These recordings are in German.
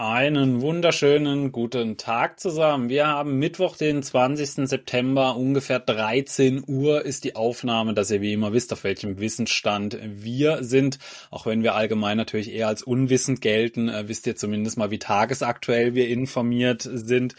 Einen wunderschönen guten Tag zusammen. Wir haben Mittwoch, den 20. September, ungefähr 13 Uhr ist die Aufnahme, dass ihr wie immer wisst, auf welchem Wissensstand wir sind. Auch wenn wir allgemein natürlich eher als unwissend gelten, äh, wisst ihr zumindest mal, wie tagesaktuell wir informiert sind.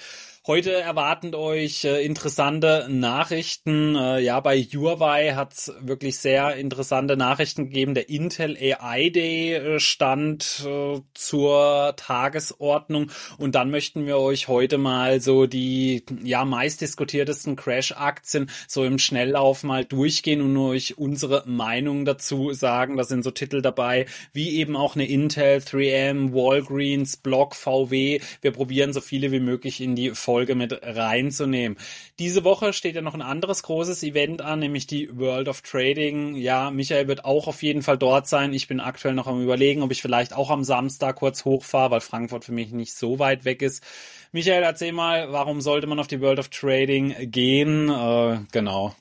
Heute erwarten euch äh, interessante Nachrichten. Äh, ja, bei Huawei hat es wirklich sehr interessante Nachrichten gegeben. Der Intel AI Day äh, stand zur Tagesordnung und dann möchten wir euch heute mal so die ja meist diskutiertesten Crash-Aktien so im Schnelllauf mal durchgehen und euch unsere Meinung dazu sagen. Da sind so Titel dabei wie eben auch eine Intel, 3M, Walgreens, Block, VW. Wir probieren so viele wie möglich in die Folge mit reinzunehmen. Diese Woche steht ja noch ein anderes großes Event an, nämlich die World of Trading. Ja, Michael wird auch auf jeden Fall dort sein. Ich bin aktuell noch am überlegen, ob ich vielleicht auch am Samstag kurz hochfahre, weil Frankfurt für mich nicht so weit weg ist. Michael, erzähl mal, warum sollte man auf die World of Trading gehen? Äh, genau.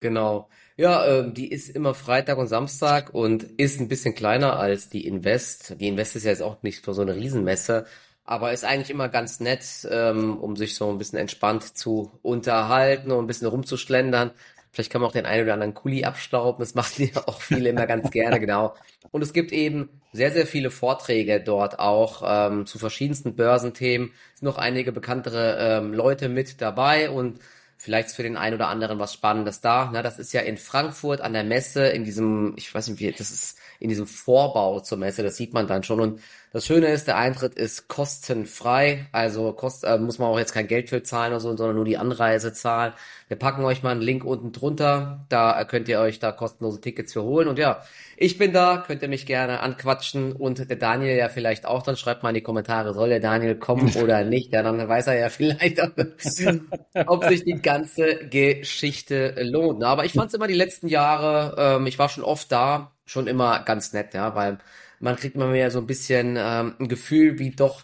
Genau. Ja, äh, die ist immer Freitag und Samstag und ist ein bisschen kleiner als die Invest. Die Invest ist ja jetzt auch nicht so eine Riesenmesse, aber ist eigentlich immer ganz nett, ähm, um sich so ein bisschen entspannt zu unterhalten und ein bisschen rumzuschlendern. Vielleicht kann man auch den einen oder anderen Kuli abstauben. Das machen ja auch viele immer ganz gerne, genau. Und es gibt eben sehr, sehr viele Vorträge dort auch ähm, zu verschiedensten Börsenthemen. Es sind noch einige bekanntere ähm, Leute mit dabei und vielleicht für den einen oder anderen was Spannendes da. Na, das ist ja in Frankfurt an der Messe, in diesem, ich weiß nicht wie, das ist in diesem Vorbau zur Messe, das sieht man dann schon. Und das Schöne ist, der Eintritt ist kostenfrei, also kost, äh, muss man auch jetzt kein Geld für zahlen oder so, sondern nur die Anreise zahlen. Wir packen euch mal einen Link unten drunter, da könnt ihr euch da kostenlose Tickets für holen. Und ja, ich bin da, könnt ihr mich gerne anquatschen und der Daniel ja vielleicht auch, dann schreibt mal in die Kommentare, soll der Daniel kommen oder nicht? Ja, dann weiß er ja vielleicht, ob sich die ganze Geschichte lohnt. Aber ich fand es immer die letzten Jahre, ähm, ich war schon oft da, schon immer ganz nett, ja, weil man kriegt mal mehr so ein bisschen ähm, ein Gefühl, wie doch,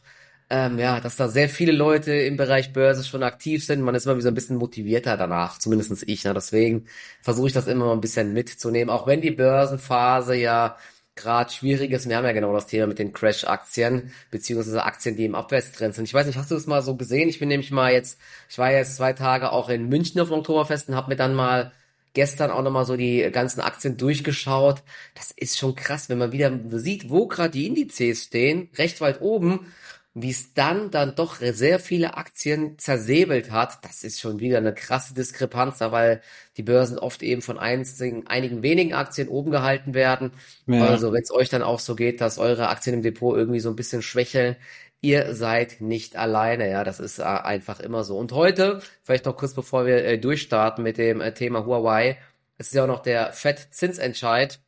ähm, ja, dass da sehr viele Leute im Bereich Börse schon aktiv sind. Man ist immer wie so ein bisschen motivierter danach, zumindestens ich. Ne? Deswegen versuche ich das immer mal ein bisschen mitzunehmen, auch wenn die Börsenphase ja gerade schwierig ist. Wir haben ja genau das Thema mit den Crash-Aktien, beziehungsweise Aktien, die im Abwärtstrend sind. Ich weiß nicht, hast du das mal so gesehen? Ich bin nämlich mal jetzt, ich war jetzt zwei Tage auch in München auf dem Oktoberfest und habe mir dann mal gestern auch nochmal so die ganzen Aktien durchgeschaut. Das ist schon krass, wenn man wieder sieht, wo gerade die Indizes stehen, recht weit oben, wie es dann dann doch sehr viele Aktien zersäbelt hat. Das ist schon wieder eine krasse Diskrepanz, weil die Börsen oft eben von einzigen, einigen wenigen Aktien oben gehalten werden. Ja. Also wenn es euch dann auch so geht, dass eure Aktien im Depot irgendwie so ein bisschen schwächeln, ihr seid nicht alleine, ja, das ist äh, einfach immer so. Und heute, vielleicht noch kurz bevor wir äh, durchstarten mit dem äh, Thema Huawei, es ist ja auch noch der FED-Zinsentscheid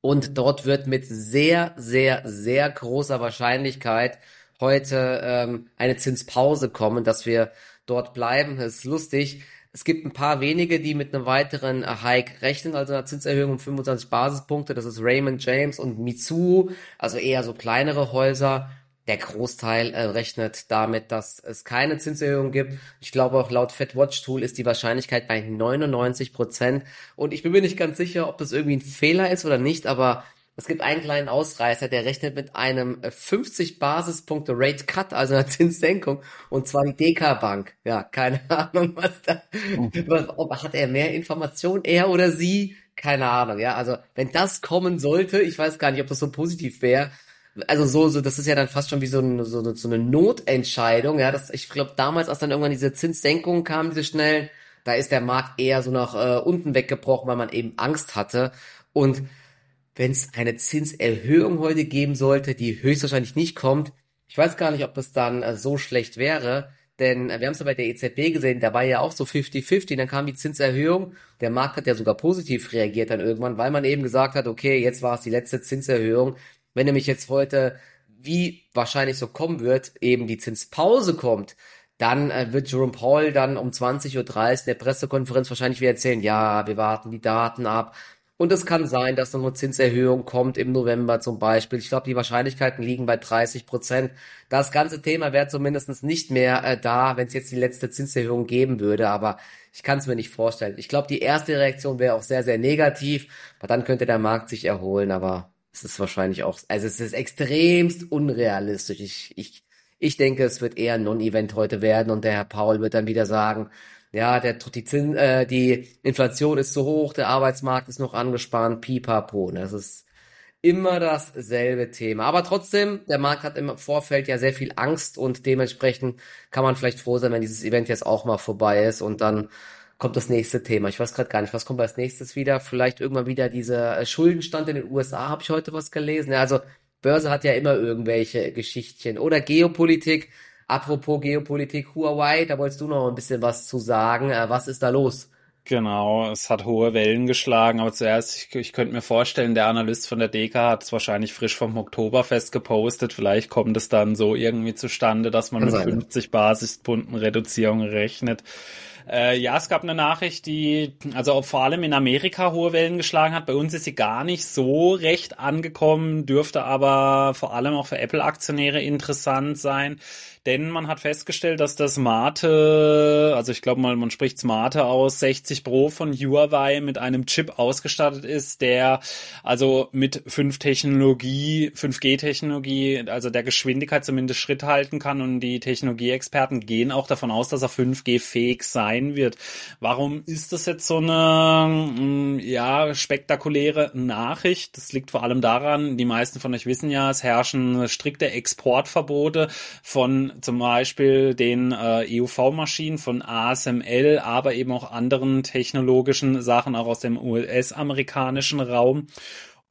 und dort wird mit sehr, sehr, sehr großer Wahrscheinlichkeit heute ähm, eine Zinspause kommen, dass wir dort bleiben. Das ist lustig. Es gibt ein paar wenige, die mit einem weiteren Hike rechnen, also einer Zinserhöhung um 25 Basispunkte. Das ist Raymond James und Mitsuo, also eher so kleinere Häuser. Der Großteil äh, rechnet damit, dass es keine Zinserhöhung gibt. Ich glaube auch laut FedWatch Tool ist die Wahrscheinlichkeit bei 99 Prozent. Und ich bin mir nicht ganz sicher, ob das irgendwie ein Fehler ist oder nicht, aber es gibt einen kleinen Ausreißer, der rechnet mit einem 50 äh, Basispunkte Rate Cut, also einer Zinssenkung, und zwar die DK Bank. Ja, keine Ahnung, was da, was, ob, hat er mehr Informationen, er oder sie? Keine Ahnung, ja. Also, wenn das kommen sollte, ich weiß gar nicht, ob das so positiv wäre, also so, so, das ist ja dann fast schon wie so, ein, so, so eine Notentscheidung, ja. Das, ich glaube, damals, als dann irgendwann diese Zinssenkungen kamen, diese schnellen, da ist der Markt eher so nach äh, unten weggebrochen, weil man eben Angst hatte. Und wenn es eine Zinserhöhung heute geben sollte, die höchstwahrscheinlich nicht kommt, ich weiß gar nicht, ob das dann äh, so schlecht wäre, denn äh, wir haben es ja bei der EZB gesehen, da war ja auch so 50-50, dann kam die Zinserhöhung, der Markt hat ja sogar positiv reagiert dann irgendwann, weil man eben gesagt hat, okay, jetzt war es die letzte Zinserhöhung, wenn nämlich jetzt heute, wie wahrscheinlich so kommen wird, eben die Zinspause kommt, dann äh, wird Jerome Powell dann um 20.30 Uhr in der Pressekonferenz wahrscheinlich wieder erzählen, ja, wir warten die Daten ab. Und es kann sein, dass noch eine Zinserhöhung kommt im November zum Beispiel. Ich glaube, die Wahrscheinlichkeiten liegen bei 30 Prozent. Das ganze Thema wäre zumindest nicht mehr äh, da, wenn es jetzt die letzte Zinserhöhung geben würde. Aber ich kann es mir nicht vorstellen. Ich glaube, die erste Reaktion wäre auch sehr, sehr negativ. Aber dann könnte der Markt sich erholen. Aber es ist wahrscheinlich auch, also es ist extremst unrealistisch. Ich, ich, ich denke, es wird eher ein Non-Event heute werden und der Herr Paul wird dann wieder sagen, ja, der, die, Zins, äh, die Inflation ist zu hoch, der Arbeitsmarkt ist noch angespannt, pipapo. Das ist immer dasselbe Thema. Aber trotzdem, der Markt hat im Vorfeld ja sehr viel Angst und dementsprechend kann man vielleicht froh sein, wenn dieses Event jetzt auch mal vorbei ist und dann kommt das nächste Thema. Ich weiß gerade gar nicht, was kommt als nächstes wieder? Vielleicht irgendwann wieder dieser äh, Schuldenstand in den USA, habe ich heute was gelesen. Ja, also Börse hat ja immer irgendwelche Geschichtchen. Oder Geopolitik. Apropos Geopolitik, Huawei, da wolltest du noch ein bisschen was zu sagen. Äh, was ist da los? Genau, es hat hohe Wellen geschlagen, aber zuerst, ich, ich könnte mir vorstellen, der Analyst von der DK hat es wahrscheinlich frisch vom Oktoberfest gepostet. Vielleicht kommt es dann so irgendwie zustande, dass man mit sein. 50 Basispunkten Reduzierung rechnet. Äh, ja, es gab eine Nachricht, die also vor allem in Amerika hohe Wellen geschlagen hat. Bei uns ist sie gar nicht so recht angekommen, dürfte aber vor allem auch für Apple-Aktionäre interessant sein denn man hat festgestellt, dass das Mate, also ich glaube mal, man spricht Smarte aus, 60 Pro von Huawei mit einem Chip ausgestattet ist, der also mit 5 Technologie, 5G-Technologie, also der Geschwindigkeit zumindest Schritt halten kann und die Technologieexperten gehen auch davon aus, dass er 5G-fähig sein wird. Warum ist das jetzt so eine, mm, ja, spektakuläre Nachricht? Das liegt vor allem daran, die meisten von euch wissen ja, es herrschen strikte Exportverbote von zum Beispiel den äh, EUV-Maschinen von ASML, aber eben auch anderen technologischen Sachen auch aus dem US-amerikanischen Raum.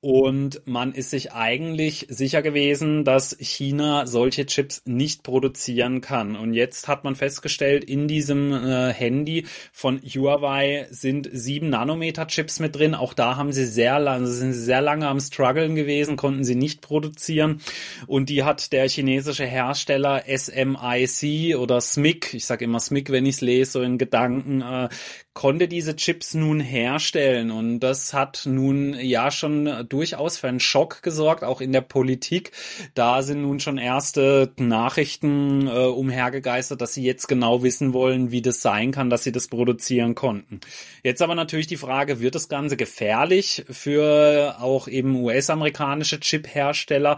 Und man ist sich eigentlich sicher gewesen, dass China solche Chips nicht produzieren kann. Und jetzt hat man festgestellt, in diesem äh, Handy von Huawei sind sieben Nanometer Chips mit drin. Auch da haben sie sehr lange, sind sehr lange am struggeln gewesen, konnten sie nicht produzieren. Und die hat der chinesische Hersteller SMIC oder SMIC, ich sage immer SMIC, wenn ich es lese, so in Gedanken, äh, konnte diese Chips nun herstellen. Und das hat nun ja schon durchaus für einen Schock gesorgt, auch in der Politik. Da sind nun schon erste Nachrichten äh, umhergegeistert, dass sie jetzt genau wissen wollen, wie das sein kann, dass sie das produzieren konnten. Jetzt aber natürlich die Frage, wird das Ganze gefährlich für auch eben US-amerikanische Chip-Hersteller?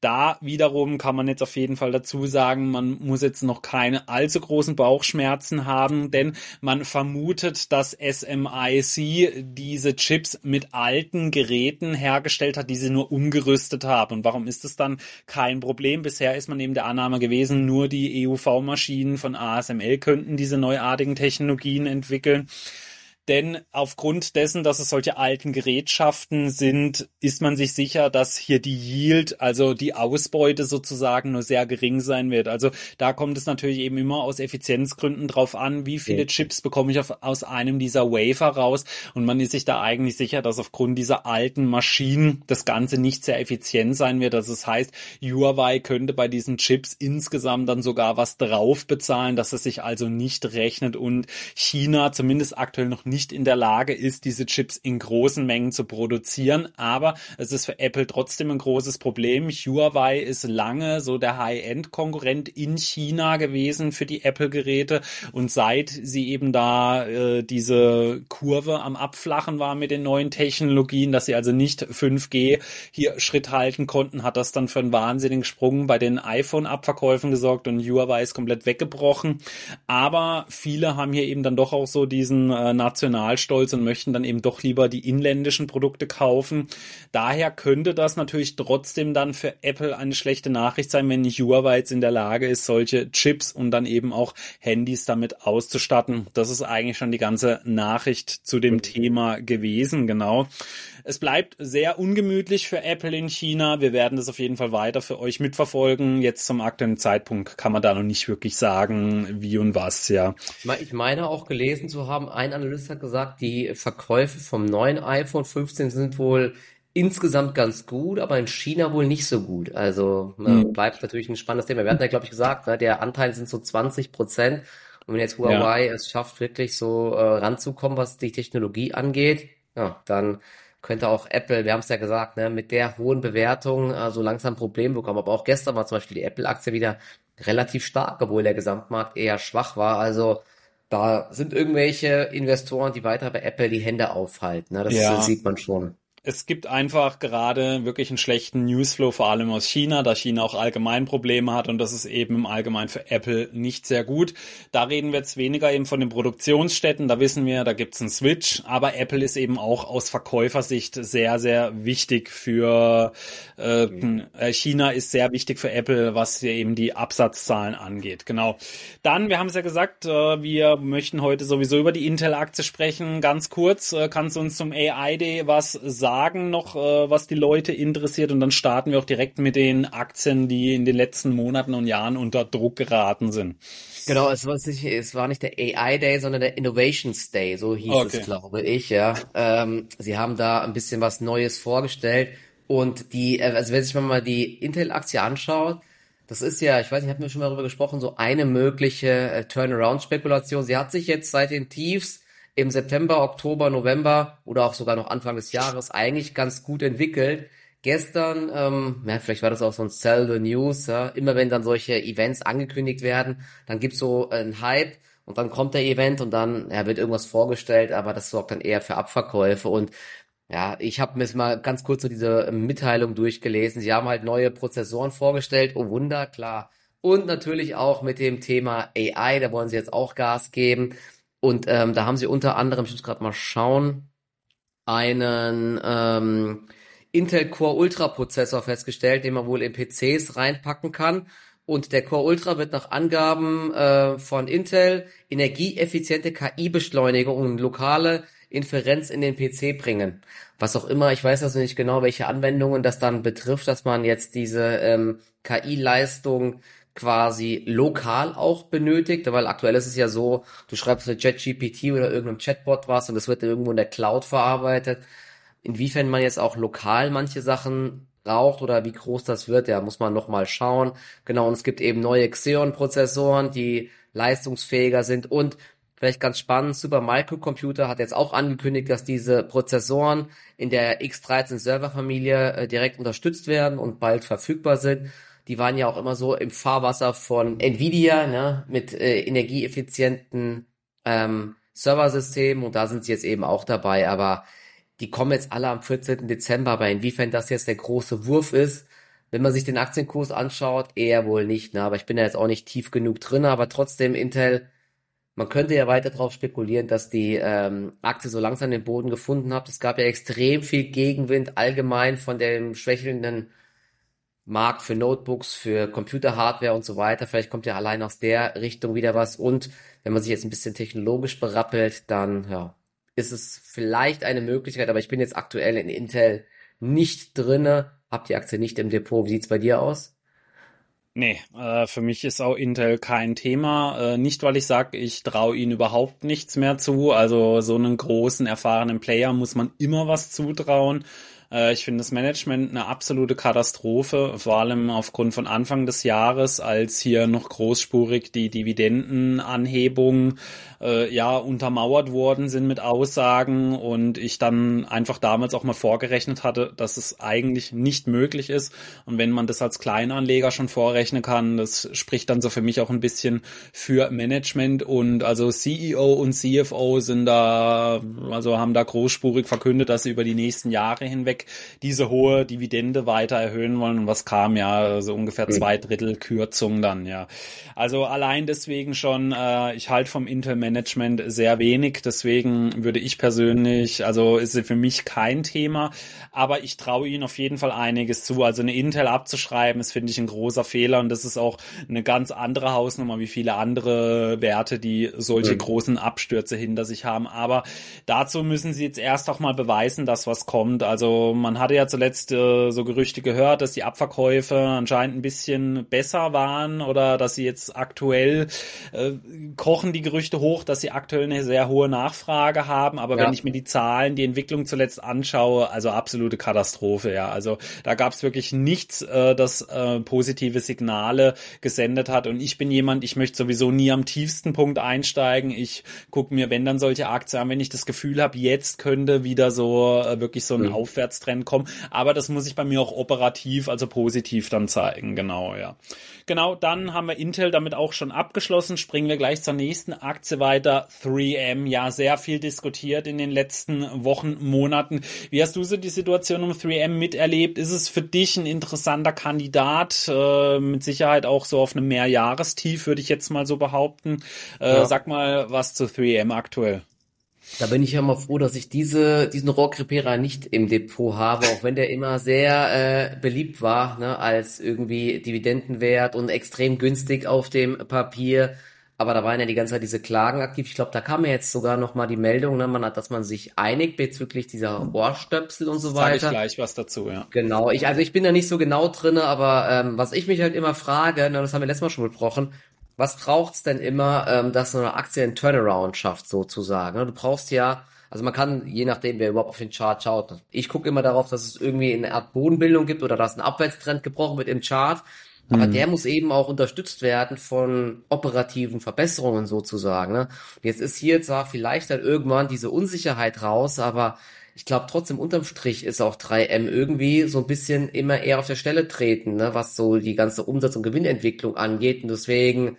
Da wiederum kann man jetzt auf jeden Fall dazu sagen, man muss jetzt noch keine allzu großen Bauchschmerzen haben, denn man vermutet, dass SMIC diese Chips mit alten Geräten hergestellt hat, die sie nur umgerüstet haben. Und warum ist das dann kein Problem? Bisher ist man eben der Annahme gewesen, nur die EUV-Maschinen von ASML könnten diese neuartigen Technologien entwickeln. Denn aufgrund dessen, dass es solche alten Gerätschaften sind, ist man sich sicher, dass hier die Yield, also die Ausbeute sozusagen nur sehr gering sein wird. Also da kommt es natürlich eben immer aus Effizienzgründen drauf an, wie viele Chips bekomme ich auf, aus einem dieser Wafer raus. Und man ist sich da eigentlich sicher, dass aufgrund dieser alten Maschinen das Ganze nicht sehr effizient sein wird. Also das heißt, Huawei könnte bei diesen Chips insgesamt dann sogar was drauf bezahlen, dass es sich also nicht rechnet und China zumindest aktuell noch nicht nicht in der Lage ist, diese Chips in großen Mengen zu produzieren. Aber es ist für Apple trotzdem ein großes Problem. Huawei ist lange so der High-End-Konkurrent in China gewesen für die Apple-Geräte. Und seit sie eben da äh, diese Kurve am Abflachen war mit den neuen Technologien, dass sie also nicht 5G hier Schritt halten konnten, hat das dann für einen wahnsinnigen Sprung bei den iPhone-Abverkäufen gesorgt und Huawei ist komplett weggebrochen. Aber viele haben hier eben dann doch auch so diesen äh, nationalen Nationalstolz und möchten dann eben doch lieber die inländischen Produkte kaufen. Daher könnte das natürlich trotzdem dann für Apple eine schlechte Nachricht sein, wenn nicht Huawei jetzt in der Lage ist, solche Chips und dann eben auch Handys damit auszustatten. Das ist eigentlich schon die ganze Nachricht zu dem Thema gewesen, genau. Es bleibt sehr ungemütlich für Apple in China. Wir werden das auf jeden Fall weiter für euch mitverfolgen. Jetzt zum aktuellen Zeitpunkt kann man da noch nicht wirklich sagen, wie und was, ja. Ich meine auch gelesen zu haben, ein Analyst hat gesagt, die Verkäufe vom neuen iPhone 15 sind wohl insgesamt ganz gut, aber in China wohl nicht so gut. Also mhm. bleibt natürlich ein spannendes Thema. Wir hatten ja, glaube ich, gesagt, ne, der Anteil sind so 20 Prozent. Und wenn jetzt Huawei ja. es schafft, wirklich so äh, ranzukommen, was die Technologie angeht, ja, dann könnte auch Apple, wir haben es ja gesagt, ne, mit der hohen Bewertung äh, so langsam ein Problem bekommen. Aber auch gestern war zum Beispiel die Apple-Aktie wieder relativ stark, obwohl der Gesamtmarkt eher schwach war. Also da sind irgendwelche Investoren, die weiter bei Apple die Hände aufhalten. Ne? Das, ja. sieht man schon es gibt einfach gerade wirklich einen schlechten Newsflow, vor allem aus China, da China auch allgemein Probleme hat und das ist eben im Allgemeinen für Apple nicht sehr gut. Da reden wir jetzt weniger eben von den Produktionsstätten, da wissen wir, da gibt's einen Switch, aber Apple ist eben auch aus Verkäufersicht sehr, sehr wichtig für äh, äh China ist sehr wichtig für Apple, was eben die Absatzzahlen angeht. Genau. Dann, wir haben es ja gesagt, äh, wir möchten heute sowieso über die Intel-Aktie sprechen. Ganz kurz, äh, kannst du uns zum AI Day was sagen? Sagen noch, äh, was die Leute interessiert und dann starten wir auch direkt mit den Aktien, die in den letzten Monaten und Jahren unter Druck geraten sind. Genau, es war nicht, es war nicht der AI Day, sondern der Innovations Day, so hieß okay. es, glaube ich, ja. Ähm, sie haben da ein bisschen was Neues vorgestellt und die, äh, also wenn sich mal die Intel-Aktie anschaut, das ist ja, ich weiß nicht, hatten wir schon mal darüber gesprochen, so eine mögliche äh, Turnaround-Spekulation. Sie hat sich jetzt seit den Tiefs im September, Oktober, November oder auch sogar noch Anfang des Jahres eigentlich ganz gut entwickelt. Gestern, ähm, ja, vielleicht war das auch so ein Sell the News, ja, immer wenn dann solche Events angekündigt werden, dann gibt's so einen Hype und dann kommt der Event und dann ja, wird irgendwas vorgestellt, aber das sorgt dann eher für Abverkäufe und ja, ich habe mir mal ganz kurz so diese Mitteilung durchgelesen. Sie haben halt neue Prozessoren vorgestellt, oh Wunder, klar. Und natürlich auch mit dem Thema AI, da wollen sie jetzt auch Gas geben. Und ähm, da haben sie unter anderem, ich muss gerade mal schauen, einen ähm, Intel Core Ultra Prozessor festgestellt, den man wohl in PCs reinpacken kann. Und der Core Ultra wird nach Angaben äh, von Intel energieeffiziente KI-Beschleunigung und lokale Inferenz in den PC bringen. Was auch immer, ich weiß also nicht genau, welche Anwendungen das dann betrifft, dass man jetzt diese ähm, KI-Leistung quasi lokal auch benötigt, weil aktuell ist es ja so, du schreibst eine ChatGPT oder irgendeinem Chatbot was und das wird irgendwo in der Cloud verarbeitet. Inwiefern man jetzt auch lokal manche Sachen braucht oder wie groß das wird, ja, muss man nochmal schauen. Genau, und es gibt eben neue Xeon-Prozessoren, die leistungsfähiger sind und vielleicht ganz spannend, Super Microcomputer hat jetzt auch angekündigt, dass diese Prozessoren in der X13 Serverfamilie äh, direkt unterstützt werden und bald verfügbar sind die waren ja auch immer so im Fahrwasser von Nvidia, ne, mit äh, energieeffizienten ähm, Serversystemen und da sind sie jetzt eben auch dabei, aber die kommen jetzt alle am 14. Dezember, aber inwiefern das jetzt der große Wurf ist, wenn man sich den Aktienkurs anschaut, eher wohl nicht, ne, aber ich bin da jetzt auch nicht tief genug drin, aber trotzdem Intel, man könnte ja weiter darauf spekulieren, dass die ähm, Aktie so langsam den Boden gefunden hat. Es gab ja extrem viel Gegenwind allgemein von dem schwächelnden Markt für Notebooks, für Computerhardware und so weiter. Vielleicht kommt ja allein aus der Richtung wieder was. Und wenn man sich jetzt ein bisschen technologisch berappelt, dann ja, ist es vielleicht eine Möglichkeit. Aber ich bin jetzt aktuell in Intel nicht drinne, hab die Aktie nicht im Depot. Wie sieht's bei dir aus? Nee, äh, für mich ist auch Intel kein Thema. Äh, nicht, weil ich sage, ich traue ihnen überhaupt nichts mehr zu. Also so einen großen, erfahrenen Player muss man immer was zutrauen. Äh, ich finde das Management eine absolute Katastrophe, vor allem aufgrund von Anfang des Jahres, als hier noch großspurig die Dividendenanhebung äh, ja untermauert worden sind mit Aussagen und ich dann einfach damals auch mal vorgerechnet hatte, dass es eigentlich nicht möglich ist. Und wenn man das als Kleinanleger schon vorrechnen kann, das spricht dann so für mich auch ein bisschen für Management und also CEO und CFO sind da, also haben da großspurig verkündet, dass sie über die nächsten Jahre hinweg diese hohe Dividende weiter erhöhen wollen. Und was kam ja, so ungefähr zwei Drittel Kürzung dann, ja. Also allein deswegen schon, äh, ich halte vom Intel Management sehr wenig. Deswegen würde ich persönlich, also ist es für mich kein Thema, aber ich traue ihnen auf jeden Fall einiges zu. Also eine Intel abzuschreiben, ist, finde ich, ein großer Fehler und das ist auch eine ganz andere Hausnummer wie viele andere Werte, die solche mhm. großen Abstürze hinter sich haben. Aber dazu müssen sie jetzt erst auch mal beweisen, dass was kommt. Also man hatte ja zuletzt äh, so Gerüchte gehört, dass die Abverkäufe anscheinend ein bisschen besser waren oder dass sie jetzt aktuell äh, kochen die Gerüchte hoch, dass sie aktuell eine sehr hohe Nachfrage haben. Aber ja. wenn ich mir die Zahlen, die Entwicklung zuletzt anschaue, also absolute Katastrophe, ja. Also da gab es wirklich nichts, äh, das äh, positive Signale gesendet hat. Und ich bin jemand, ich möchte sowieso nie am tiefsten Punkt einsteigen. Ich gucke mir, wenn dann solche Aktien an, wenn ich das Gefühl habe, jetzt könnte wieder so äh, wirklich so ein mhm. Aufwärts Abwärtstrend kommen. Aber das muss ich bei mir auch operativ, also positiv dann zeigen. Genau, ja. Genau, dann haben wir Intel damit auch schon abgeschlossen. Springen wir gleich zur nächsten Aktie weiter. 3M, ja, sehr viel diskutiert in den letzten Wochen, Monaten. Wie hast du so die Situation um 3M miterlebt? Ist es für dich ein interessanter Kandidat? Äh, mit Sicherheit auch so auf einem Mehrjahrestief, würde ich jetzt mal so behaupten. Äh, ja. Sag mal was zu 3M aktuell. Da bin ich ja mal froh, dass ich diese, diesen Rohrkrepierer nicht im Depot habe, auch wenn der immer sehr äh, beliebt war, ne, als irgendwie Dividendenwert und extrem günstig auf dem Papier. Aber da waren ja die ganze Zeit diese Klagen aktiv. Ich glaube, da kam ja jetzt sogar noch mal die Meldung, ne, man hat, dass man sich einigt bezüglich dieser Ohrstöpsel und so weiter. Sag ich gleich was dazu, ja. Genau. Ich, also ich bin da nicht so genau drinne, aber ähm, was ich mich halt immer frage, ne, das haben wir letztes Mal schon besprochen, was braucht's denn immer, ähm, dass so eine Aktie einen Turnaround schafft, sozusagen? Du brauchst ja, also man kann, je nachdem, wer überhaupt auf den Chart schaut, ich gucke immer darauf, dass es irgendwie eine Art Bodenbildung gibt oder dass ein Abwärtstrend gebrochen wird im Chart. Aber hm. der muss eben auch unterstützt werden von operativen Verbesserungen sozusagen. Ne? jetzt ist hier zwar vielleicht dann irgendwann diese Unsicherheit raus, aber ich glaube trotzdem unterm Strich ist auch 3M irgendwie so ein bisschen immer eher auf der Stelle treten, ne, was so die ganze Umsatz- und Gewinnentwicklung angeht. Und deswegen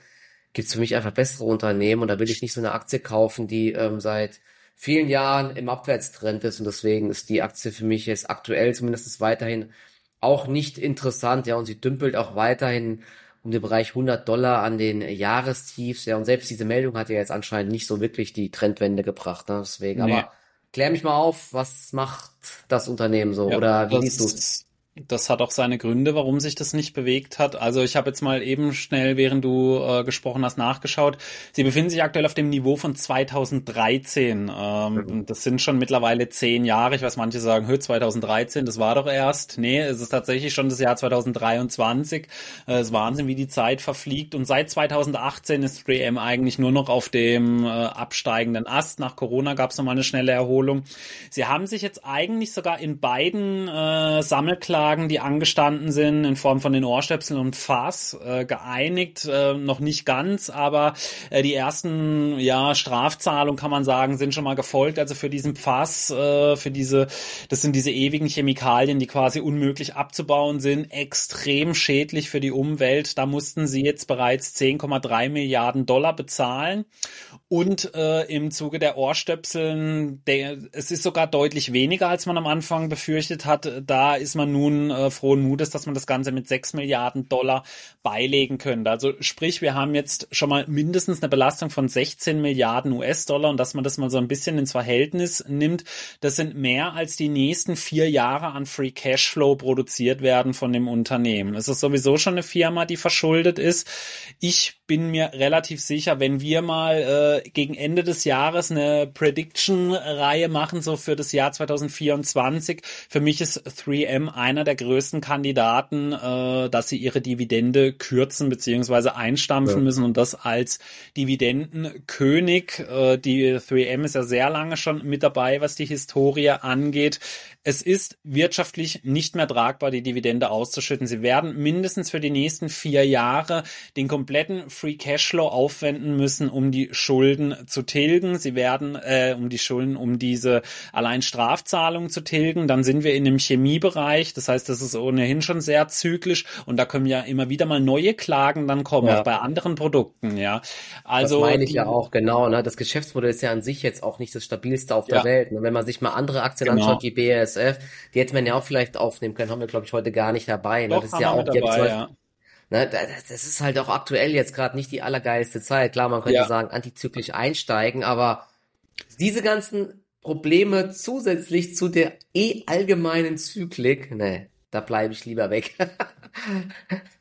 gibt's für mich einfach bessere Unternehmen und da will ich nicht so eine Aktie kaufen, die ähm, seit vielen Jahren im Abwärtstrend ist und deswegen ist die Aktie für mich jetzt aktuell zumindest weiterhin auch nicht interessant, ja, und sie dümpelt auch weiterhin um den Bereich 100 Dollar an den Jahrestiefs, ja, und selbst diese Meldung hat ja jetzt anscheinend nicht so wirklich die Trendwende gebracht, ne, deswegen, nee. aber klär mich mal auf, was macht das Unternehmen so, ja, oder wie siehst du's? Das hat auch seine Gründe, warum sich das nicht bewegt hat. Also ich habe jetzt mal eben schnell, während du äh, gesprochen hast, nachgeschaut. Sie befinden sich aktuell auf dem Niveau von 2013. Ähm, mhm. Das sind schon mittlerweile zehn Jahre. Ich weiß, manche sagen, hö, 2013, das war doch erst. Nee, es ist tatsächlich schon das Jahr 2023. Äh, es ist Wahnsinn, wie die Zeit verfliegt. Und seit 2018 ist 3M eigentlich nur noch auf dem äh, absteigenden Ast. Nach Corona gab es nochmal eine schnelle Erholung. Sie haben sich jetzt eigentlich sogar in beiden äh, Sammelklassen Auflagen, die angestanden sind, in Form von den Ohrstöpseln und Fass, äh, geeinigt. Äh, noch nicht ganz, aber äh, die ersten ja, Strafzahlungen, kann man sagen, sind schon mal gefolgt. Also für diesen Fass, äh, für diese, das sind diese ewigen Chemikalien, die quasi unmöglich abzubauen sind, extrem schädlich für die Umwelt. Da mussten sie jetzt bereits 10,3 Milliarden Dollar bezahlen. Und äh, im Zuge der Ohrstöpseln, der, es ist sogar deutlich weniger, als man am Anfang befürchtet hat. Da ist man nun äh, frohen Mutes, dass man das Ganze mit 6 Milliarden Dollar beilegen könnte. Also sprich, wir haben jetzt schon mal mindestens eine Belastung von 16 Milliarden US-Dollar und dass man das mal so ein bisschen ins Verhältnis nimmt, das sind mehr als die nächsten vier Jahre an Free Cashflow produziert werden von dem Unternehmen. Es ist sowieso schon eine Firma, die verschuldet ist. Ich bin mir relativ sicher, wenn wir mal äh, gegen Ende des Jahres eine Prediction-Reihe machen, so für das Jahr 2024, für mich ist 3M einer der größten Kandidaten, äh, dass sie ihre Dividende kürzen bzw. einstampfen ja. müssen und das als Dividendenkönig. Äh, die 3M ist ja sehr lange schon mit dabei, was die Historie angeht. Es ist wirtschaftlich nicht mehr tragbar, die Dividende auszuschütten. Sie werden mindestens für die nächsten vier Jahre den kompletten Free Cashflow aufwenden müssen, um die Schulden zu tilgen. Sie werden, äh, um die Schulden, um diese allein Strafzahlungen zu tilgen. Dann sind wir in dem Chemiebereich. Das heißt, das ist ohnehin schon sehr zyklisch und da können ja immer wieder mal neue Klagen dann kommen, ja. auch bei anderen Produkten, ja. Also. Das meine ich ja auch, genau, ne? Das Geschäftsmodell ist ja an sich jetzt auch nicht das stabilste auf der ja. Welt. Ne? Wenn man sich mal andere Aktien genau. anschaut, die BASF, die hätte man ja auch vielleicht aufnehmen können, haben wir, glaube ich, heute gar nicht dabei. Ne? Doch, das ist ja auch dabei, ja. Ne, das ist halt auch aktuell jetzt gerade nicht die allergeilste Zeit. Klar, man könnte ja. sagen, antizyklisch einsteigen, aber diese ganzen Probleme zusätzlich zu der eh allgemeinen Zyklik, ne, da bleibe ich lieber weg.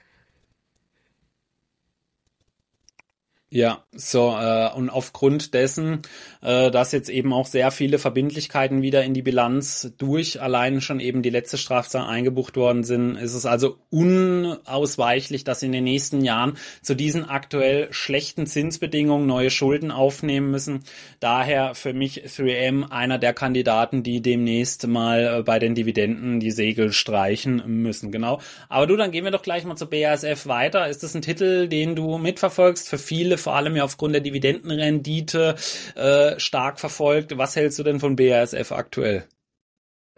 Ja, so äh, und aufgrund dessen, äh, dass jetzt eben auch sehr viele Verbindlichkeiten wieder in die Bilanz durch allein schon eben die letzte Strafzahl eingebucht worden sind, ist es also unausweichlich, dass in den nächsten Jahren zu diesen aktuell schlechten Zinsbedingungen neue Schulden aufnehmen müssen. Daher für mich 3M einer der Kandidaten, die demnächst mal äh, bei den Dividenden die Segel streichen müssen. Genau. Aber du, dann gehen wir doch gleich mal zur BASF weiter. Ist das ein Titel, den du mitverfolgst? Für viele vor allem ja aufgrund der Dividendenrendite äh, stark verfolgt. Was hältst du denn von BASF aktuell?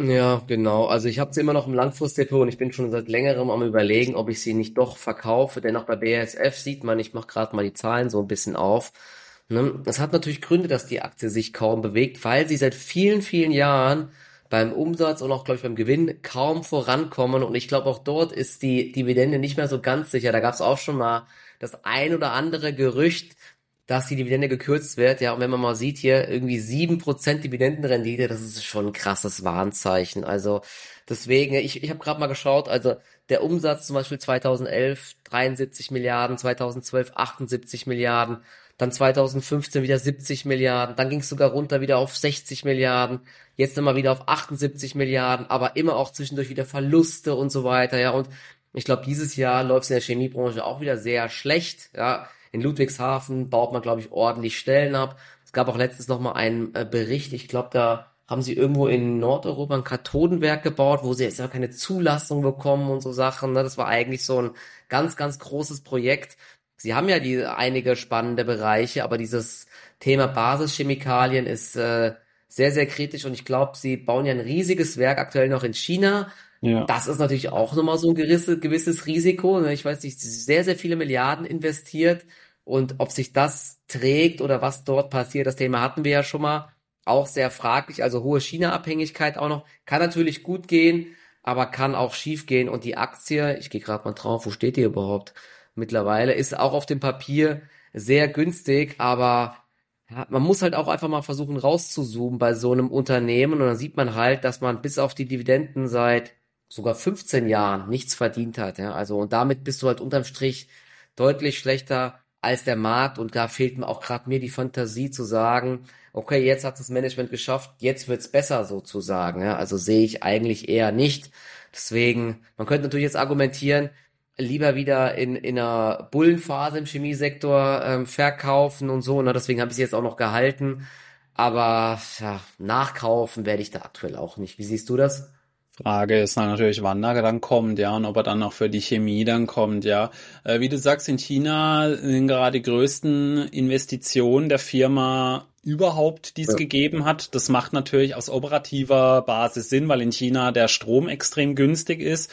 Ja, genau. Also ich habe sie immer noch im Langfristdepot und ich bin schon seit längerem am überlegen, ob ich sie nicht doch verkaufe, denn auch bei BASF sieht man, ich mache gerade mal die Zahlen so ein bisschen auf. Ne? Es hat natürlich Gründe, dass die Aktie sich kaum bewegt, weil sie seit vielen, vielen Jahren beim Umsatz und auch, glaube ich, beim Gewinn kaum vorankommen. Und ich glaube, auch dort ist die Dividende nicht mehr so ganz sicher. Da gab es auch schon mal das ein oder andere Gerücht, dass die Dividende gekürzt wird. Ja, und wenn man mal sieht hier irgendwie sieben Prozent Dividendenrendite, das ist schon ein krasses Warnzeichen. Also deswegen, ich, ich habe gerade mal geschaut, also der Umsatz zum Beispiel 2011 73 Milliarden, 2012 78 Milliarden, dann 2015 wieder 70 Milliarden, dann ging es sogar runter wieder auf 60 Milliarden, jetzt nochmal wieder auf 78 Milliarden, aber immer auch zwischendurch wieder Verluste und so weiter, ja, und ich glaube, dieses Jahr läuft es in der Chemiebranche auch wieder sehr schlecht, ja, in Ludwigshafen baut man, glaube ich, ordentlich Stellen ab. Es gab auch letztens nochmal einen äh, Bericht, ich glaube, da haben sie irgendwo in Nordeuropa ein Kathodenwerk gebaut, wo sie jetzt aber keine Zulassung bekommen und so Sachen. Ne? Das war eigentlich so ein ganz, ganz großes Projekt. Sie haben ja die einige spannende Bereiche, aber dieses Thema Basischemikalien ist äh, sehr, sehr kritisch und ich glaube, sie bauen ja ein riesiges Werk aktuell noch in China. Ja. Das ist natürlich auch nochmal so ein gewisses, gewisses Risiko. Ne? Ich weiß nicht, sehr, sehr viele Milliarden investiert und ob sich das trägt oder was dort passiert, das Thema hatten wir ja schon mal, auch sehr fraglich. Also hohe China-Abhängigkeit auch noch, kann natürlich gut gehen, aber kann auch schief gehen und die Aktie, ich gehe gerade mal drauf, wo steht die überhaupt? mittlerweile. Ist auch auf dem Papier sehr günstig, aber ja, man muss halt auch einfach mal versuchen rauszuzoomen bei so einem Unternehmen und dann sieht man halt, dass man bis auf die Dividenden seit sogar 15 Jahren nichts verdient hat. Ja? Also und damit bist du halt unterm Strich deutlich schlechter als der Markt und da fehlt mir auch gerade mir die Fantasie zu sagen, okay, jetzt hat das Management geschafft, jetzt wird's besser sozusagen. Ja? Also sehe ich eigentlich eher nicht. Deswegen, man könnte natürlich jetzt argumentieren, lieber wieder in, in einer Bullenphase im Chemiesektor ähm, verkaufen und so. Ne? Deswegen habe ich sie jetzt auch noch gehalten. Aber ja, nachkaufen werde ich da aktuell auch nicht. Wie siehst du das? Frage ist dann natürlich, wann er dann kommt, ja, und ob er dann auch für die Chemie dann kommt, ja. Äh, wie du sagst, in China sind gerade die größten Investitionen der Firma überhaupt, die es ja. gegeben hat. Das macht natürlich aus operativer Basis Sinn, weil in China der Strom extrem günstig ist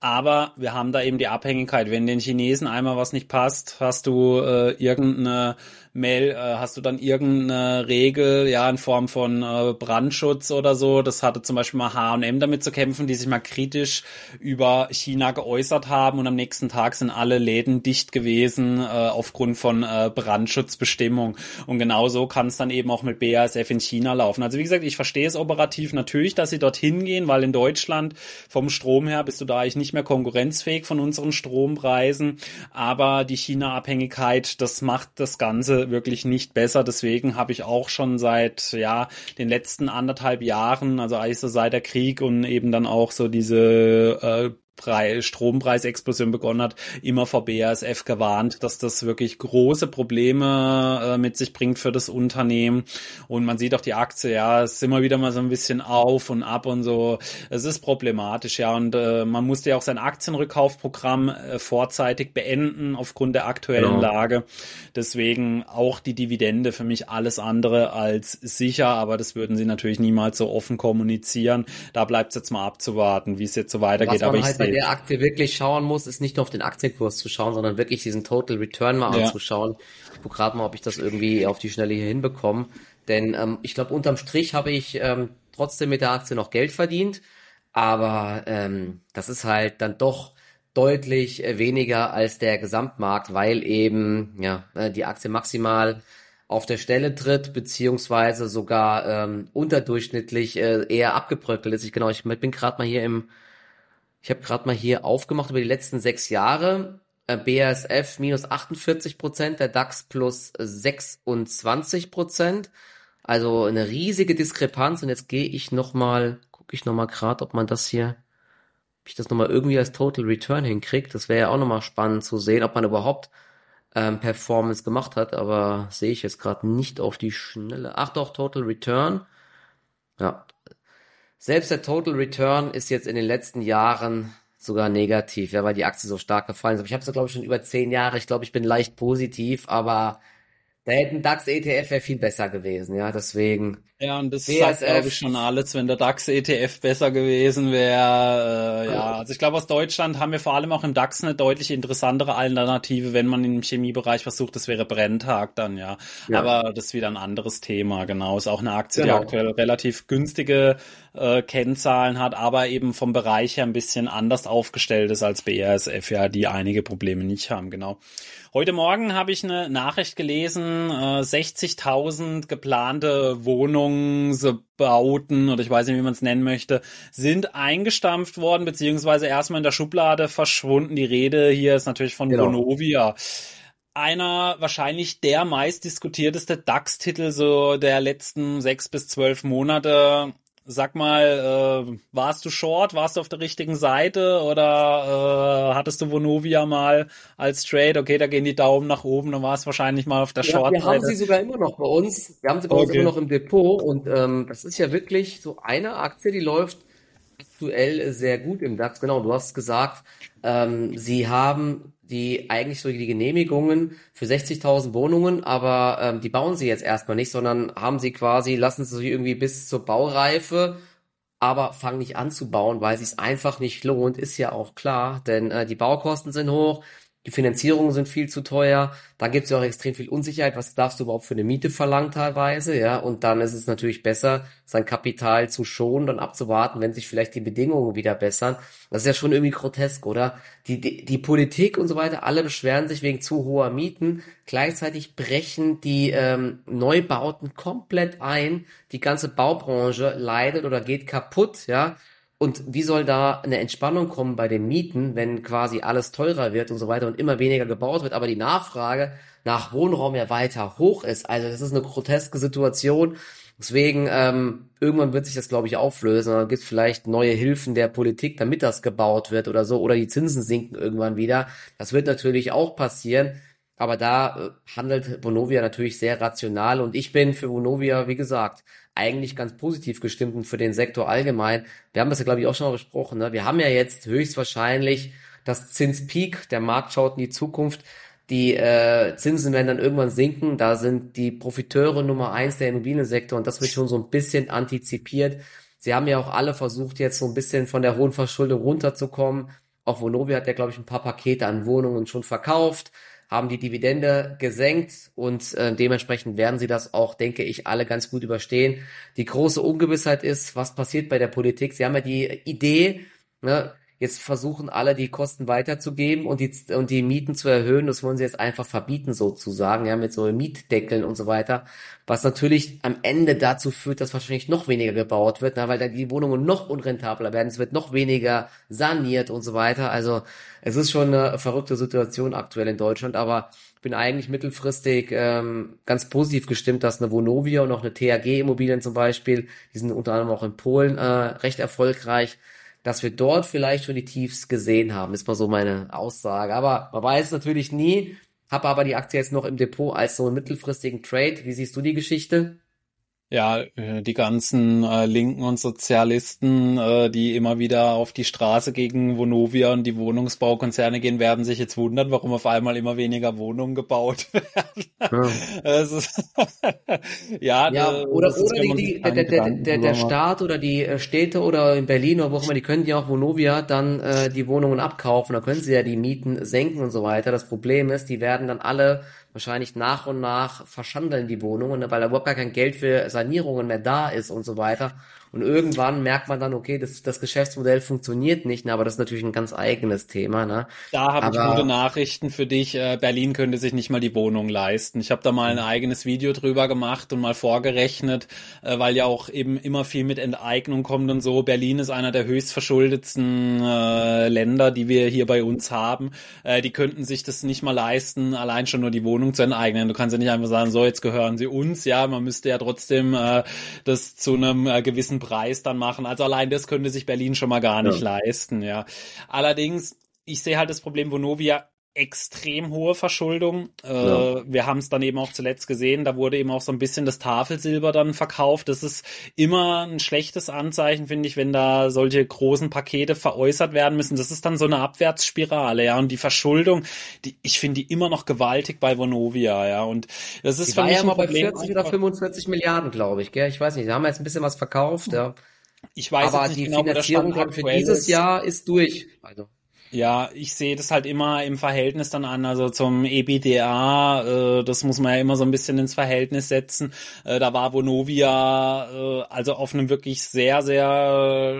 aber wir haben da eben die Abhängigkeit. Wenn den Chinesen einmal was nicht passt, hast du äh, irgendeine Mail, äh, hast du dann irgendeine Regel, ja, in Form von äh, Brandschutz oder so. Das hatte zum Beispiel mal H&M damit zu kämpfen, die sich mal kritisch über China geäußert haben und am nächsten Tag sind alle Läden dicht gewesen äh, aufgrund von äh, Brandschutzbestimmung. Und genau so kann es dann eben auch mit BASF in China laufen. Also wie gesagt, ich verstehe es operativ natürlich, dass sie dorthin gehen, weil in Deutschland vom Strom her bist du da eigentlich nicht nicht mehr konkurrenzfähig von unseren Strompreisen. Aber die China-Abhängigkeit, das macht das Ganze wirklich nicht besser. Deswegen habe ich auch schon seit ja den letzten anderthalb Jahren, also eigentlich so seit der Krieg und eben dann auch so diese äh, Preis, Strompreisexplosion begonnen hat, immer vor BASF gewarnt, dass das wirklich große Probleme äh, mit sich bringt für das Unternehmen. Und man sieht auch die Aktie, ja, es ist immer wieder mal so ein bisschen auf und ab und so. Es ist problematisch, ja. Und äh, man musste ja auch sein Aktienrückkaufprogramm äh, vorzeitig beenden aufgrund der aktuellen genau. Lage. Deswegen auch die Dividende für mich alles andere als sicher, aber das würden sie natürlich niemals so offen kommunizieren. Da bleibt es jetzt mal abzuwarten, wie es jetzt so weitergeht. aber ich halt bei der Aktie wirklich schauen muss, ist nicht nur auf den Aktienkurs zu schauen, sondern wirklich diesen Total Return mal ja. anzuschauen. Ich gucke gerade mal, ob ich das irgendwie auf die Schnelle hier hinbekomme. Denn ähm, ich glaube, unterm Strich habe ich ähm, trotzdem mit der Aktie noch Geld verdient. Aber ähm, das ist halt dann doch deutlich äh, weniger als der Gesamtmarkt, weil eben ja äh, die Aktie maximal auf der Stelle tritt, beziehungsweise sogar ähm, unterdurchschnittlich äh, eher abgebröckelt ist. Ich genau, ich bin gerade mal hier im ich habe gerade mal hier aufgemacht über die letzten sechs Jahre. Äh, BASF minus 48 Prozent, der DAX plus 26 Prozent. Also eine riesige Diskrepanz. Und jetzt gehe ich nochmal, gucke ich nochmal gerade, ob man das hier, ob ich das nochmal irgendwie als Total Return hinkriege. Das wäre ja auch nochmal spannend zu sehen, ob man überhaupt ähm, Performance gemacht hat. Aber sehe ich jetzt gerade nicht auf die Schnelle. Ach doch, Total Return. Ja, selbst der Total Return ist jetzt in den letzten Jahren sogar negativ, ja, weil die Aktie so stark gefallen ist. ich habe es, glaube ich, schon über zehn Jahre. Ich glaube, ich bin leicht positiv, aber da hätte ein DAX ETF wäre viel besser gewesen, ja. Deswegen Ja, und das BASF. sagt, glaube ich, schon alles, wenn der DAX-ETF besser gewesen wäre. Äh, ja, also ich glaube, aus Deutschland haben wir vor allem auch im DAX eine deutlich interessantere Alternative, wenn man im Chemiebereich versucht, das wäre Brenntag dann, ja. ja. Aber das ist wieder ein anderes Thema, genau. Ist auch eine Aktie, genau. die aktuell relativ günstige äh, Kennzahlen hat, aber eben vom Bereich her ein bisschen anders aufgestellt ist als BASF, ja, die einige Probleme nicht haben, genau. Heute Morgen habe ich eine Nachricht gelesen, äh, 60.000 geplante Wohnungsbauten oder ich weiß nicht, wie man es nennen möchte, sind eingestampft worden, beziehungsweise erstmal in der Schublade verschwunden. Die Rede hier ist natürlich von genau. Vonovia einer wahrscheinlich der meistdiskutierteste DAX-Titel so der letzten sechs bis zwölf Monate. Sag mal, äh, warst du short, warst du auf der richtigen Seite oder äh, hattest du Vonovia mal als Trade? Okay, da gehen die Daumen nach oben, dann war es wahrscheinlich mal auf der ja, Short-Seite. Wir haben sie sogar immer noch bei uns. Wir haben sie bei okay. uns immer noch im Depot und ähm, das ist ja wirklich so eine Aktie, die läuft aktuell sehr gut im DAX. Genau, du hast gesagt, ähm, sie haben die eigentlich so die Genehmigungen für 60.000 Wohnungen, aber ähm, die bauen sie jetzt erstmal nicht, sondern haben sie quasi, lassen sie irgendwie bis zur Baureife, aber fangen nicht an zu bauen, weil es sich einfach nicht lohnt, ist ja auch klar, denn äh, die Baukosten sind hoch, die Finanzierungen sind viel zu teuer, da gibt es ja auch extrem viel Unsicherheit, was darfst du überhaupt für eine Miete verlangen teilweise, ja, und dann ist es natürlich besser, sein Kapital zu schonen, dann abzuwarten, wenn sich vielleicht die Bedingungen wieder bessern. Das ist ja schon irgendwie grotesk, oder? Die, die, die Politik und so weiter, alle beschweren sich wegen zu hoher Mieten, gleichzeitig brechen die ähm, Neubauten komplett ein, die ganze Baubranche leidet oder geht kaputt, ja, und wie soll da eine Entspannung kommen bei den Mieten, wenn quasi alles teurer wird und so weiter und immer weniger gebaut wird, aber die Nachfrage nach Wohnraum ja weiter hoch ist? Also das ist eine groteske Situation. Deswegen, ähm, irgendwann wird sich das, glaube ich, auflösen. Dann gibt es vielleicht neue Hilfen der Politik, damit das gebaut wird oder so. Oder die Zinsen sinken irgendwann wieder. Das wird natürlich auch passieren. Aber da äh, handelt Vonovia natürlich sehr rational. Und ich bin für Vonovia, wie gesagt, eigentlich ganz positiv gestimmt und für den Sektor allgemein. Wir haben das ja, glaube ich, auch schon mal besprochen. Ne? Wir haben ja jetzt höchstwahrscheinlich das Zinspeak. Der Markt schaut in die Zukunft. Die äh, Zinsen werden dann irgendwann sinken. Da sind die Profiteure Nummer eins der Immobiliensektor und das wird schon so ein bisschen antizipiert. Sie haben ja auch alle versucht, jetzt so ein bisschen von der hohen Verschuldung runterzukommen. Auch Vonovia hat ja, glaube ich, ein paar Pakete an Wohnungen schon verkauft haben die Dividende gesenkt und äh, dementsprechend werden sie das auch, denke ich, alle ganz gut überstehen. Die große Ungewissheit ist, was passiert bei der Politik. Sie haben ja die Idee, ne, Jetzt versuchen alle die Kosten weiterzugeben und die, und die Mieten zu erhöhen. Das wollen sie jetzt einfach verbieten sozusagen, ja, mit so Mietdeckeln und so weiter. Was natürlich am Ende dazu führt, dass wahrscheinlich noch weniger gebaut wird, na, weil dann die Wohnungen noch unrentabler werden. Es wird noch weniger saniert und so weiter. Also es ist schon eine verrückte Situation aktuell in Deutschland, aber ich bin eigentlich mittelfristig ähm, ganz positiv gestimmt, dass eine Vonovia und auch eine THG-Immobilien zum Beispiel, die sind unter anderem auch in Polen äh, recht erfolgreich, dass wir dort vielleicht schon die Tiefs gesehen haben, ist mal so meine Aussage. Aber man weiß es natürlich nie. Habe aber die Aktie jetzt noch im Depot als so einen mittelfristigen Trade. Wie siehst du die Geschichte? Ja, äh, die ganzen äh, Linken und Sozialisten, äh, die immer wieder auf die Straße gegen Vonovia und die Wohnungsbaukonzerne gehen, werden sich jetzt wundern, warum auf einmal immer weniger Wohnungen gebaut werden. Ja, ist, ja, ja oder, oder die, die, der, der, der, der Staat oder die äh, Städte oder in Berlin oder wo auch immer, die können ja auch Vonovia dann äh, die Wohnungen abkaufen, da können sie ja die Mieten senken und so weiter. Das Problem ist, die werden dann alle wahrscheinlich nach und nach verschandeln die Wohnungen, weil da überhaupt gar kein Geld für Sanierungen mehr da ist und so weiter. Und irgendwann merkt man dann, okay, das, das Geschäftsmodell funktioniert nicht, ne? aber das ist natürlich ein ganz eigenes Thema. Ne? Da habe ich gute Nachrichten für dich. Äh, Berlin könnte sich nicht mal die Wohnung leisten. Ich habe da mal ein eigenes Video drüber gemacht und mal vorgerechnet, äh, weil ja auch eben immer viel mit Enteignung kommt und so. Berlin ist einer der höchst verschuldetsten äh, Länder, die wir hier bei uns haben. Äh, die könnten sich das nicht mal leisten, allein schon nur die Wohnung zu enteignen. Du kannst ja nicht einfach sagen, so jetzt gehören sie uns. Ja, man müsste ja trotzdem äh, das zu einem äh, gewissen gewissen Preis dann machen. Also allein das könnte sich Berlin schon mal gar nicht ja. leisten, ja. Allerdings, ich sehe halt das Problem, Vonovia extrem hohe Verschuldung. Äh, ja. Wir haben es dann eben auch zuletzt gesehen, da wurde eben auch so ein bisschen das Tafelsilber dann verkauft. Das ist immer ein schlechtes Anzeichen, finde ich, wenn da solche großen Pakete veräußert werden müssen. Das ist dann so eine Abwärtsspirale, ja. Und die Verschuldung, die, ich finde die immer noch gewaltig bei Vonovia, ja. Und das ist die für mich ja mal bei 40 oder 45 Milliarden, glaube ich, gell? Ich weiß nicht. Da haben wir jetzt ein bisschen was verkauft, ja. Ich weiß Aber die genau, Finanzierung für dieses ist. Jahr ist durch. Also. Ja, ich sehe das halt immer im Verhältnis dann an, also zum EBDA, äh, das muss man ja immer so ein bisschen ins Verhältnis setzen. Äh, da war Vonovia äh, also auf einem wirklich sehr, sehr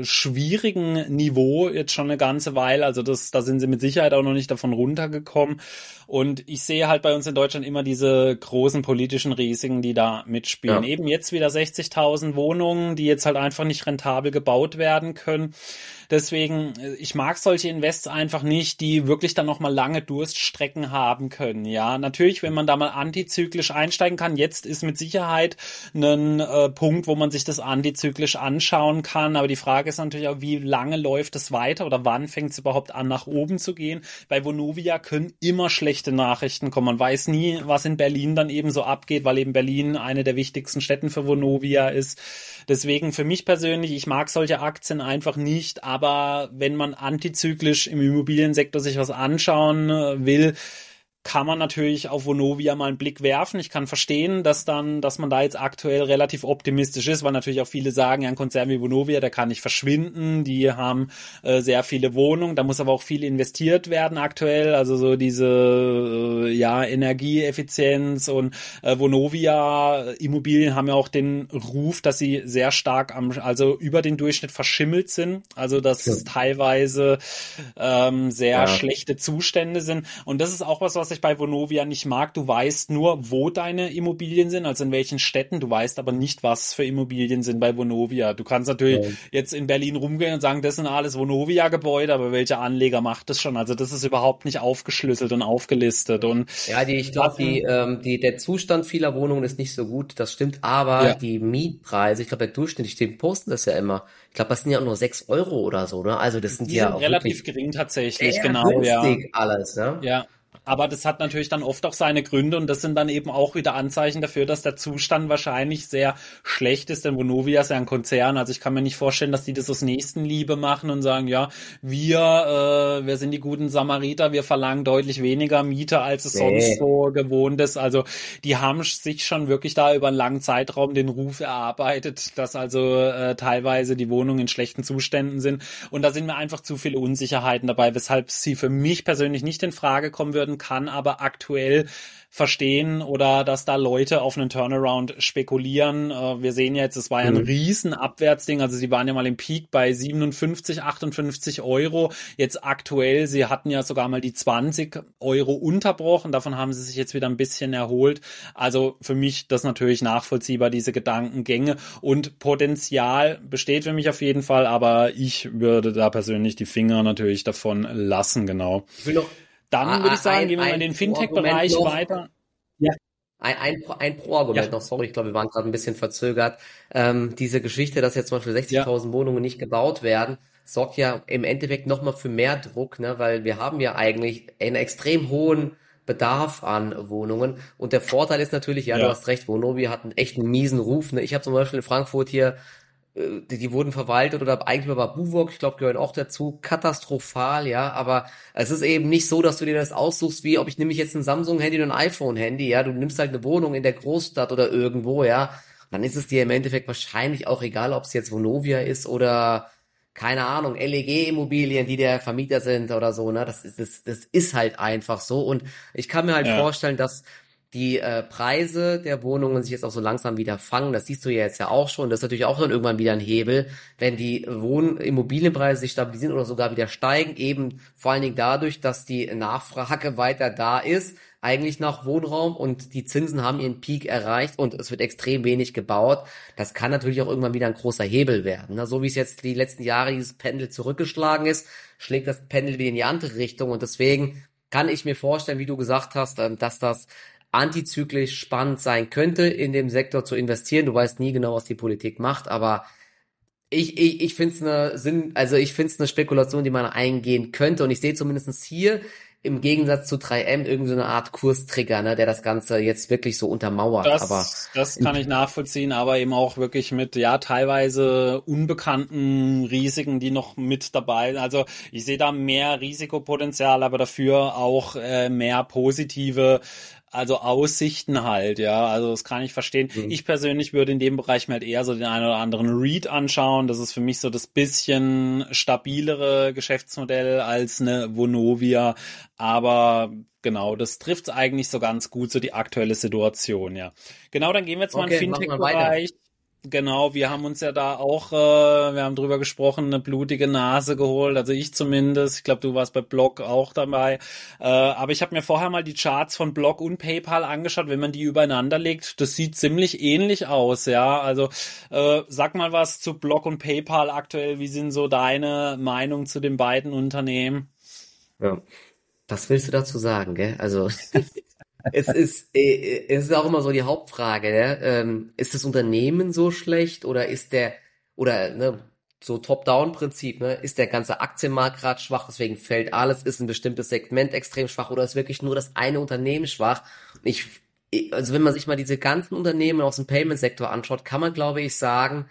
äh, schwierigen Niveau jetzt schon eine ganze Weile. Also das, da sind sie mit Sicherheit auch noch nicht davon runtergekommen. Und ich sehe halt bei uns in Deutschland immer diese großen politischen Risiken, die da mitspielen. Ja. Eben jetzt wieder 60.000 Wohnungen, die jetzt halt einfach nicht rentabel gebaut werden können. Deswegen, äh, ich mag solche Invests einfach nicht, die wirklich dann nochmal lange Durststrecken haben können. Ja, natürlich, wenn man da mal antizyklisch einsteigen kann, jetzt ist mit Sicherheit ein äh, Punkt, wo man sich das antizyklisch anschauen kann. Aber die Frage ist natürlich auch, wie lange läuft es weiter oder wann fängt es überhaupt an, nach oben zu gehen? Bei Vonovia können immer schlechte Nachrichten kommen. Man weiß nie, was in Berlin dann eben so abgeht, weil eben Berlin eine der wichtigsten Städten für Vonovia ist. Deswegen für mich persönlich, ich mag solche Aktien einfach nicht, aber wenn man antizyklisch im Immobiliensektor sich was anschauen äh, will, kann man natürlich auf Vonovia mal einen Blick werfen. Ich kann verstehen, dass dann, dass man da jetzt aktuell relativ optimistisch ist, weil natürlich auch viele sagen, ja, ein Konzern wie Vonovia, der kann nicht verschwinden. Die haben äh, sehr viele Wohnungen, da muss aber auch viel investiert werden aktuell. Also so diese äh, ja Energieeffizienz und äh, Vonovia Immobilien haben ja auch den Ruf, dass sie sehr stark am, also über den Durchschnitt verschimmelt sind. Also dass ja. teilweise ähm, sehr ja. schlechte Zustände sind. Und das ist auch was, was ich ich bei Vonovia nicht mag. Du weißt nur, wo deine Immobilien sind, also in welchen Städten. Du weißt aber nicht, was für Immobilien sind bei Vonovia. Du kannst natürlich ja. jetzt in Berlin rumgehen und sagen, das sind alles Vonovia-Gebäude, aber welcher Anleger macht das schon? Also das ist überhaupt nicht aufgeschlüsselt und aufgelistet. Und ja, die, ich glaube, die, ähm, die, der Zustand vieler Wohnungen ist nicht so gut. Das stimmt. Aber ja. die Mietpreise, ich glaube, der Durchschnitt, die posten das ja immer. Ich glaube, das sind ja auch nur sechs Euro oder so, ne? Also das sind die ja sind relativ gering tatsächlich, genau, ja. alles, ne? Ja. Aber das hat natürlich dann oft auch seine Gründe und das sind dann eben auch wieder Anzeichen dafür, dass der Zustand wahrscheinlich sehr schlecht ist, denn Vonovia ist ja ein Konzern, also ich kann mir nicht vorstellen, dass die das aus Nächstenliebe machen und sagen, ja, wir, äh, wir sind die guten Samariter, wir verlangen deutlich weniger Miete, als es nee. sonst so gewohnt ist. Also die haben sich schon wirklich da über einen langen Zeitraum den Ruf erarbeitet, dass also äh, teilweise die Wohnungen in schlechten Zuständen sind und da sind mir einfach zu viele Unsicherheiten dabei, weshalb sie für mich persönlich nicht in Frage kommen würden kann aber aktuell verstehen oder dass da Leute auf einen Turnaround spekulieren. Äh, wir sehen jetzt, es war ja ein mhm. riesen Abwärtsding. Also sie waren ja mal im Peak bei 57, 58 Euro. Jetzt aktuell, sie hatten ja sogar mal die 20 Euro unterbrochen. Davon haben sie sich jetzt wieder ein bisschen erholt. Also für mich das natürlich nachvollziehbar, diese Gedankengänge. Und Potenzial besteht für mich auf jeden Fall, aber ich würde da persönlich die Finger natürlich davon lassen, genau. Ich will noch dann ah, würde ich sagen, ein, gehen wir mal in den Fintech-Bereich weiter. Ja. Ein, ein, ein Pro-Argument ja. noch, sorry, ich glaube, wir waren gerade ein bisschen verzögert. Ähm, diese Geschichte, dass jetzt zum Beispiel 60.000 ja. Wohnungen nicht gebaut werden, sorgt ja im Endeffekt nochmal für mehr Druck, ne? weil wir haben ja eigentlich einen extrem hohen Bedarf an Wohnungen. Und der Vorteil ist natürlich, ja, ja. du hast recht, Vonovia hat einen echt miesen Ruf. Ne? Ich habe zum Beispiel in Frankfurt hier die, die wurden verwaltet oder eigentlich war Buwok, ich glaube, gehören auch dazu, katastrophal, ja, aber es ist eben nicht so, dass du dir das aussuchst, wie ob ich nehme ich jetzt ein Samsung-Handy oder ein iPhone-Handy, ja, du nimmst halt eine Wohnung in der Großstadt oder irgendwo, ja, dann ist es dir im Endeffekt wahrscheinlich auch egal, ob es jetzt Vonovia ist oder keine Ahnung, LEG-Immobilien, die der Vermieter sind oder so, ne, das ist, das, das ist halt einfach so. Und ich kann mir halt ja. vorstellen, dass die äh, Preise der Wohnungen sich jetzt auch so langsam wieder fangen. Das siehst du ja jetzt ja auch schon. Das ist natürlich auch dann irgendwann wieder ein Hebel, wenn die Wohnimmobilienpreise sich stabilisieren oder sogar wieder steigen, eben vor allen Dingen dadurch, dass die Nachfrage weiter da ist, eigentlich nach Wohnraum und die Zinsen haben ihren Peak erreicht und es wird extrem wenig gebaut. Das kann natürlich auch irgendwann wieder ein großer Hebel werden. So wie es jetzt die letzten Jahre dieses Pendel zurückgeschlagen ist, schlägt das Pendel wieder in die andere Richtung und deswegen kann ich mir vorstellen, wie du gesagt hast, ähm, dass das antizyklisch spannend sein könnte, in dem Sektor zu investieren. Du weißt nie genau, was die Politik macht, aber ich, ich, ich finde es eine Sinn, also ich finde es eine Spekulation, die man eingehen könnte. Und ich sehe zumindest hier im Gegensatz zu 3M irgendwie so eine Art Kurstrigger, ne, der das Ganze jetzt wirklich so untermauert. Das, aber das kann ich nachvollziehen, aber eben auch wirklich mit ja teilweise unbekannten Risiken, die noch mit dabei. sind. Also ich sehe da mehr Risikopotenzial, aber dafür auch äh, mehr positive also Aussichten halt, ja. Also das kann ich verstehen. Mhm. Ich persönlich würde in dem Bereich mir halt eher so den einen oder anderen Read anschauen. Das ist für mich so das bisschen stabilere Geschäftsmodell als eine Vonovia. Aber genau, das trifft eigentlich so ganz gut, so die aktuelle Situation, ja. Genau, dann gehen wir jetzt mal okay, in den Fintech-Bereich. Genau, wir haben uns ja da auch, äh, wir haben drüber gesprochen, eine blutige Nase geholt, also ich zumindest. Ich glaube, du warst bei Block auch dabei. Äh, aber ich habe mir vorher mal die Charts von Block und PayPal angeschaut, wenn man die übereinander legt. Das sieht ziemlich ähnlich aus, ja. Also äh, sag mal was zu Block und PayPal aktuell. Wie sind so deine Meinung zu den beiden Unternehmen? Ja, was willst du dazu sagen, gell? Also es ist, äh, es ist auch immer so die Hauptfrage, ne? Ähm, ist das Unternehmen so schlecht oder ist der, oder ne, so Top-Down-Prinzip, ne? Ist der ganze Aktienmarkt gerade schwach, deswegen fällt alles, ist ein bestimmtes Segment extrem schwach oder ist wirklich nur das eine Unternehmen schwach? Ich, also wenn man sich mal diese ganzen Unternehmen aus dem Payment-Sektor anschaut, kann man glaube ich sagen,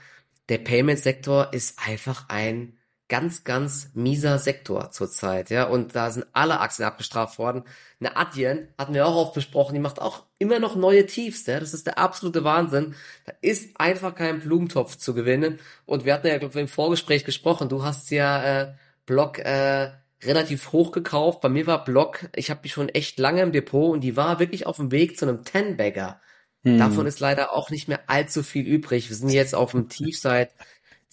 der Payment-Sektor ist einfach ein ganz, ganz mieser Sektor zurzeit, ja, und da sind alle Aktien abgestraft worden. Eine Adyen hatten wir auch oft besprochen, die macht auch immer noch neue Tiefs, ja, das ist der absolute Wahnsinn. Da ist einfach kein Blumentopf zu gewinnen und wir hatten ja, glaube ich, im Vorgespräch gesprochen, du hast ja äh, Block äh, relativ hoch gekauft, bei mir war Block, ich habe die schon echt lange im Depot und die war wirklich auf dem Weg zu einem Ten-Bagger. Hm. Davon ist leider auch nicht mehr allzu viel übrig. Wir sind jetzt auf dem Tief seit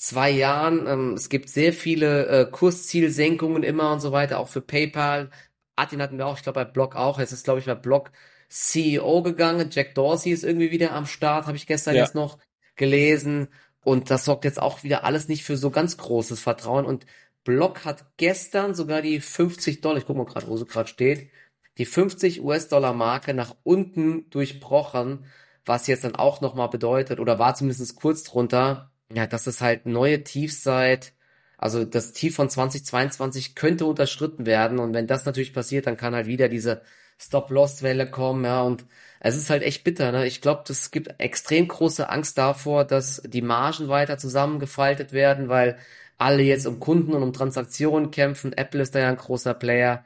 zwei Jahren. Ähm, es gibt sehr viele äh, Kurszielsenkungen immer und so weiter, auch für PayPal. Atin hatten wir auch, ich glaube bei Block auch. Es ist, glaube ich, bei Block CEO gegangen. Jack Dorsey ist irgendwie wieder am Start, habe ich gestern ja. jetzt noch gelesen. Und das sorgt jetzt auch wieder alles nicht für so ganz großes Vertrauen. Und Block hat gestern sogar die 50 Dollar, ich gucke mal gerade, wo sie gerade steht, die 50 US-Dollar-Marke nach unten durchbrochen, was jetzt dann auch nochmal bedeutet, oder war zumindest kurz drunter, ja, dass es halt neue Tiefs seit, also das Tief von 2022 könnte unterschritten werden und wenn das natürlich passiert, dann kann halt wieder diese Stop-Loss-Welle kommen, ja, und es ist halt echt bitter, ne? Ich glaube, es gibt extrem große Angst davor, dass die Margen weiter zusammengefaltet werden, weil alle jetzt um Kunden und um Transaktionen kämpfen. Apple ist da ja ein großer Player.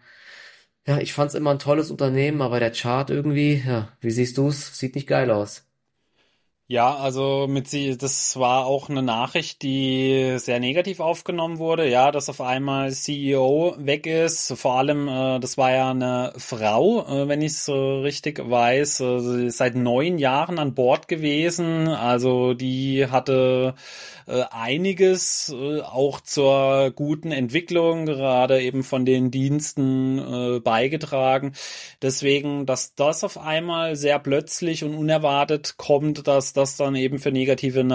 Ja, ich fand's immer ein tolles Unternehmen, aber der Chart irgendwie, ja, wie siehst du's? Sieht nicht geil aus. Ja, also mit sie, das war auch eine Nachricht, die sehr negativ aufgenommen wurde. Ja, dass auf einmal CEO weg ist. Vor allem, äh, das war ja eine Frau, äh, wenn ich es so richtig weiß, äh, seit neun Jahren an Bord gewesen. Also die hatte äh, einiges äh, auch zur guten Entwicklung gerade eben von den Diensten äh, beigetragen. Deswegen, dass das auf einmal sehr plötzlich und unerwartet kommt, dass das dann eben für negative,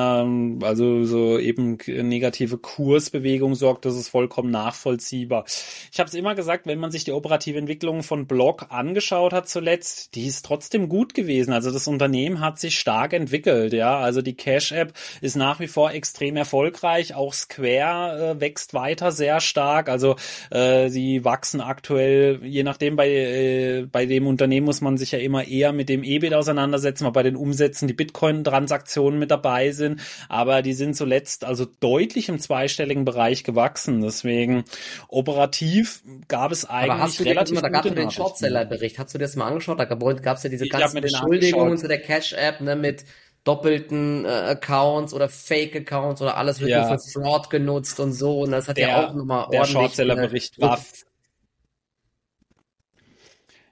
also so eben negative Kursbewegung sorgt, das ist vollkommen nachvollziehbar. Ich habe es immer gesagt, wenn man sich die operative Entwicklung von Block angeschaut hat zuletzt, die ist trotzdem gut gewesen. Also das Unternehmen hat sich stark entwickelt, ja. Also die Cash App ist nach wie vor extrem extrem erfolgreich. Auch Square äh, wächst weiter sehr stark. Also äh, sie wachsen aktuell, je nachdem bei, äh, bei dem Unternehmen muss man sich ja immer eher mit dem EBIT auseinandersetzen, weil bei den Umsätzen die Bitcoin-Transaktionen mit dabei sind. Aber die sind zuletzt also deutlich im zweistelligen Bereich gewachsen. Deswegen operativ gab es eigentlich Aber hast du relativ dir, da gab es den Shortseller-Bericht. Hast du das mal angeschaut? Da gab es ja diese ganzen Beschuldigungen zu der Cash-App ne, mit doppelten äh, Accounts oder Fake-Accounts oder alles wird ja. nur für Fraud genutzt und so. Und das hat der, ja auch nochmal ordentlich... Der Shortseller-Bericht war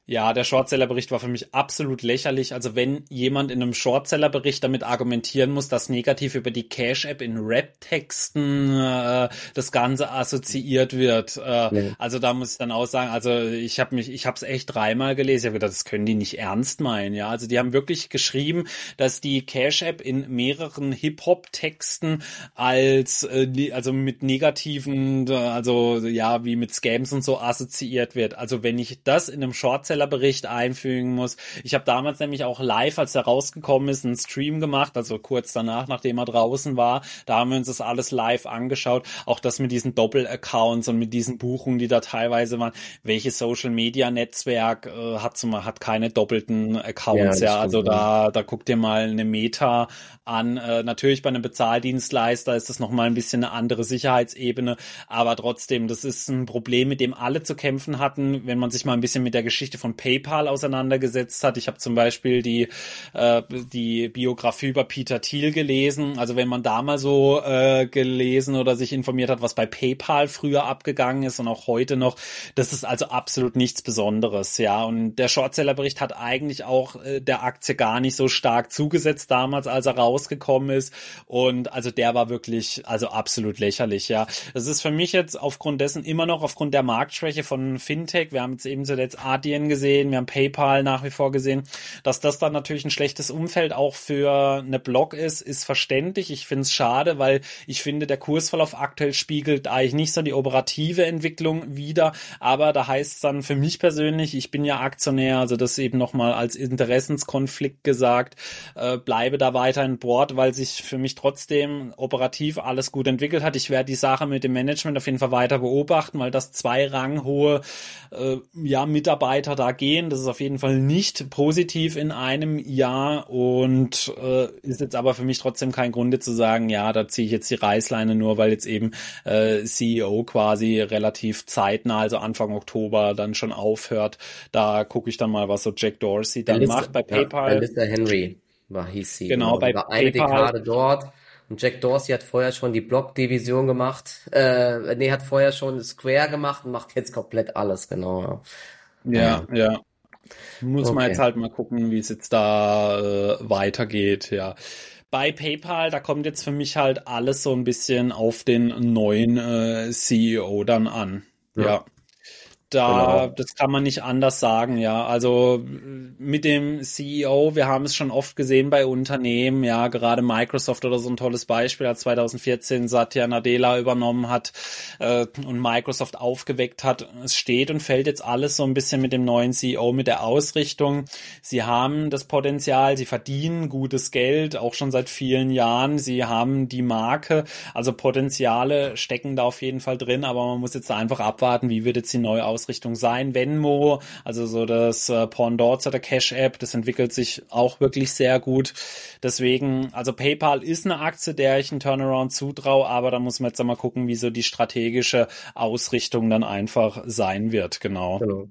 ja, der Shortseller-Bericht war für mich absolut lächerlich. Also wenn jemand in einem Shortseller-Bericht damit argumentieren muss, dass negativ über die Cash-App in Rap-Texten äh, das Ganze assoziiert wird. Äh, ja. Also da muss ich dann auch sagen, also ich habe mich, ich habe es echt dreimal gelesen. Ich habe gedacht, das können die nicht ernst meinen. Ja, also die haben wirklich geschrieben, dass die Cash-App in mehreren Hip-Hop-Texten als äh, also mit negativen, also ja wie mit Scams und so assoziiert wird. Also wenn ich das in einem Shortseller Shortseller-Bericht einfügen muss. Ich habe damals nämlich auch live, als er rausgekommen ist, einen Stream gemacht, also kurz danach, nachdem er draußen war. Da haben wir uns das alles live angeschaut. Auch das mit diesen Doppel-Accounts und mit diesen Buchungen, die da teilweise waren. Welches Social-Media-Netzwerk äh, hat, zum, hat keine doppelten Accounts? Ja, ja also da, da guck dir mal eine Meta an. Äh, natürlich bei einem Bezahldienstleister ist das nochmal ein bisschen eine andere Sicherheitsebene, aber trotzdem, das ist ein Problem, mit dem alle zu kämpfen hatten, wenn man sich mal ein bisschen mit der Geschichte von PayPal auseinandergesetzt hat. Ich habe zum Beispiel die, äh, die Biografie über Peter Thiel gelesen. Also wenn man da mal so äh, gelesen oder sich informiert hat, was bei PayPal früher abgegangen ist und auch heute noch, das ist also absolut nichts Besonderes, ja. Und der Shortseller-Bericht hat eigentlich auch äh, der Aktie gar nicht so stark zugesetzt damals, als er rausgekommen ist. Und also der war wirklich, also absolut lächerlich, ja. Das ist für mich jetzt aufgrund dessen immer noch aufgrund der Marktschwäche von Fintech. Wir haben jetzt eben zuletzt Adyen gesehen, wir haben PayPal nach wie vor gesehen, dass das dann natürlich ein schlechtes Umfeld auch für eine Blog ist, ist verständlich. Ich finde es schade, weil ich finde, der Kursverlauf aktuell spiegelt eigentlich nicht so die operative Entwicklung wieder. Aber da heißt es dann für mich persönlich, ich bin ja Aktionär, also das eben nochmal als Interessenskonflikt gesagt, äh, bleibe da weiter in Bord, weil sich für mich trotzdem operativ alles gut entwickelt hat. Ich werde die Sache mit dem Management auf jeden Fall weiter beobachten, weil das zwei ranghohe äh, ja, Mitarbeiter da gehen. Das ist auf jeden Fall nicht positiv in einem Jahr und äh, ist jetzt aber für mich trotzdem kein Grunde zu sagen, ja, da ziehe ich jetzt die Reißleine nur, weil jetzt eben äh, CEO quasi relativ zeitnah, also Anfang Oktober, dann schon aufhört. Da gucke ich dann mal, was so Jack Dorsey dann Melissa, macht bei PayPal. Ja, Melissa Henry war hieß sie. Genau, bei war eine PayPal. Dekade dort. Und Jack Dorsey hat vorher schon die Block-Division gemacht. Äh, nee, hat vorher schon Square gemacht und macht jetzt komplett alles, genau. Ja, ja. ja. Muss okay. man jetzt halt mal gucken, wie es jetzt da äh, weitergeht, ja. Bei PayPal, da kommt jetzt für mich halt alles so ein bisschen auf den neuen äh, CEO dann an. ja. ja. Da, genau. das kann man nicht anders sagen, ja. Also mit dem CEO, wir haben es schon oft gesehen bei Unternehmen, ja, gerade Microsoft oder so ein tolles Beispiel, als 2014 Satya Nadella übernommen hat äh, und Microsoft aufgeweckt hat. Es steht und fällt jetzt alles so ein bisschen mit dem neuen CEO, mit der Ausrichtung. Sie haben das Potenzial, sie verdienen gutes Geld, auch schon seit vielen Jahren. Sie haben die Marke, also Potenziale stecken da auf jeden Fall drin, aber man muss jetzt einfach abwarten, wie wird jetzt die neue Ausrichtung sein. Venmo, also so das äh, Pendant zu der Cash-App, das entwickelt sich auch wirklich sehr gut. Deswegen, also PayPal ist eine Aktie, der ich einen Turnaround zutraue, aber da muss man jetzt mal gucken, wie so die strategische Ausrichtung dann einfach sein wird, genau. genau.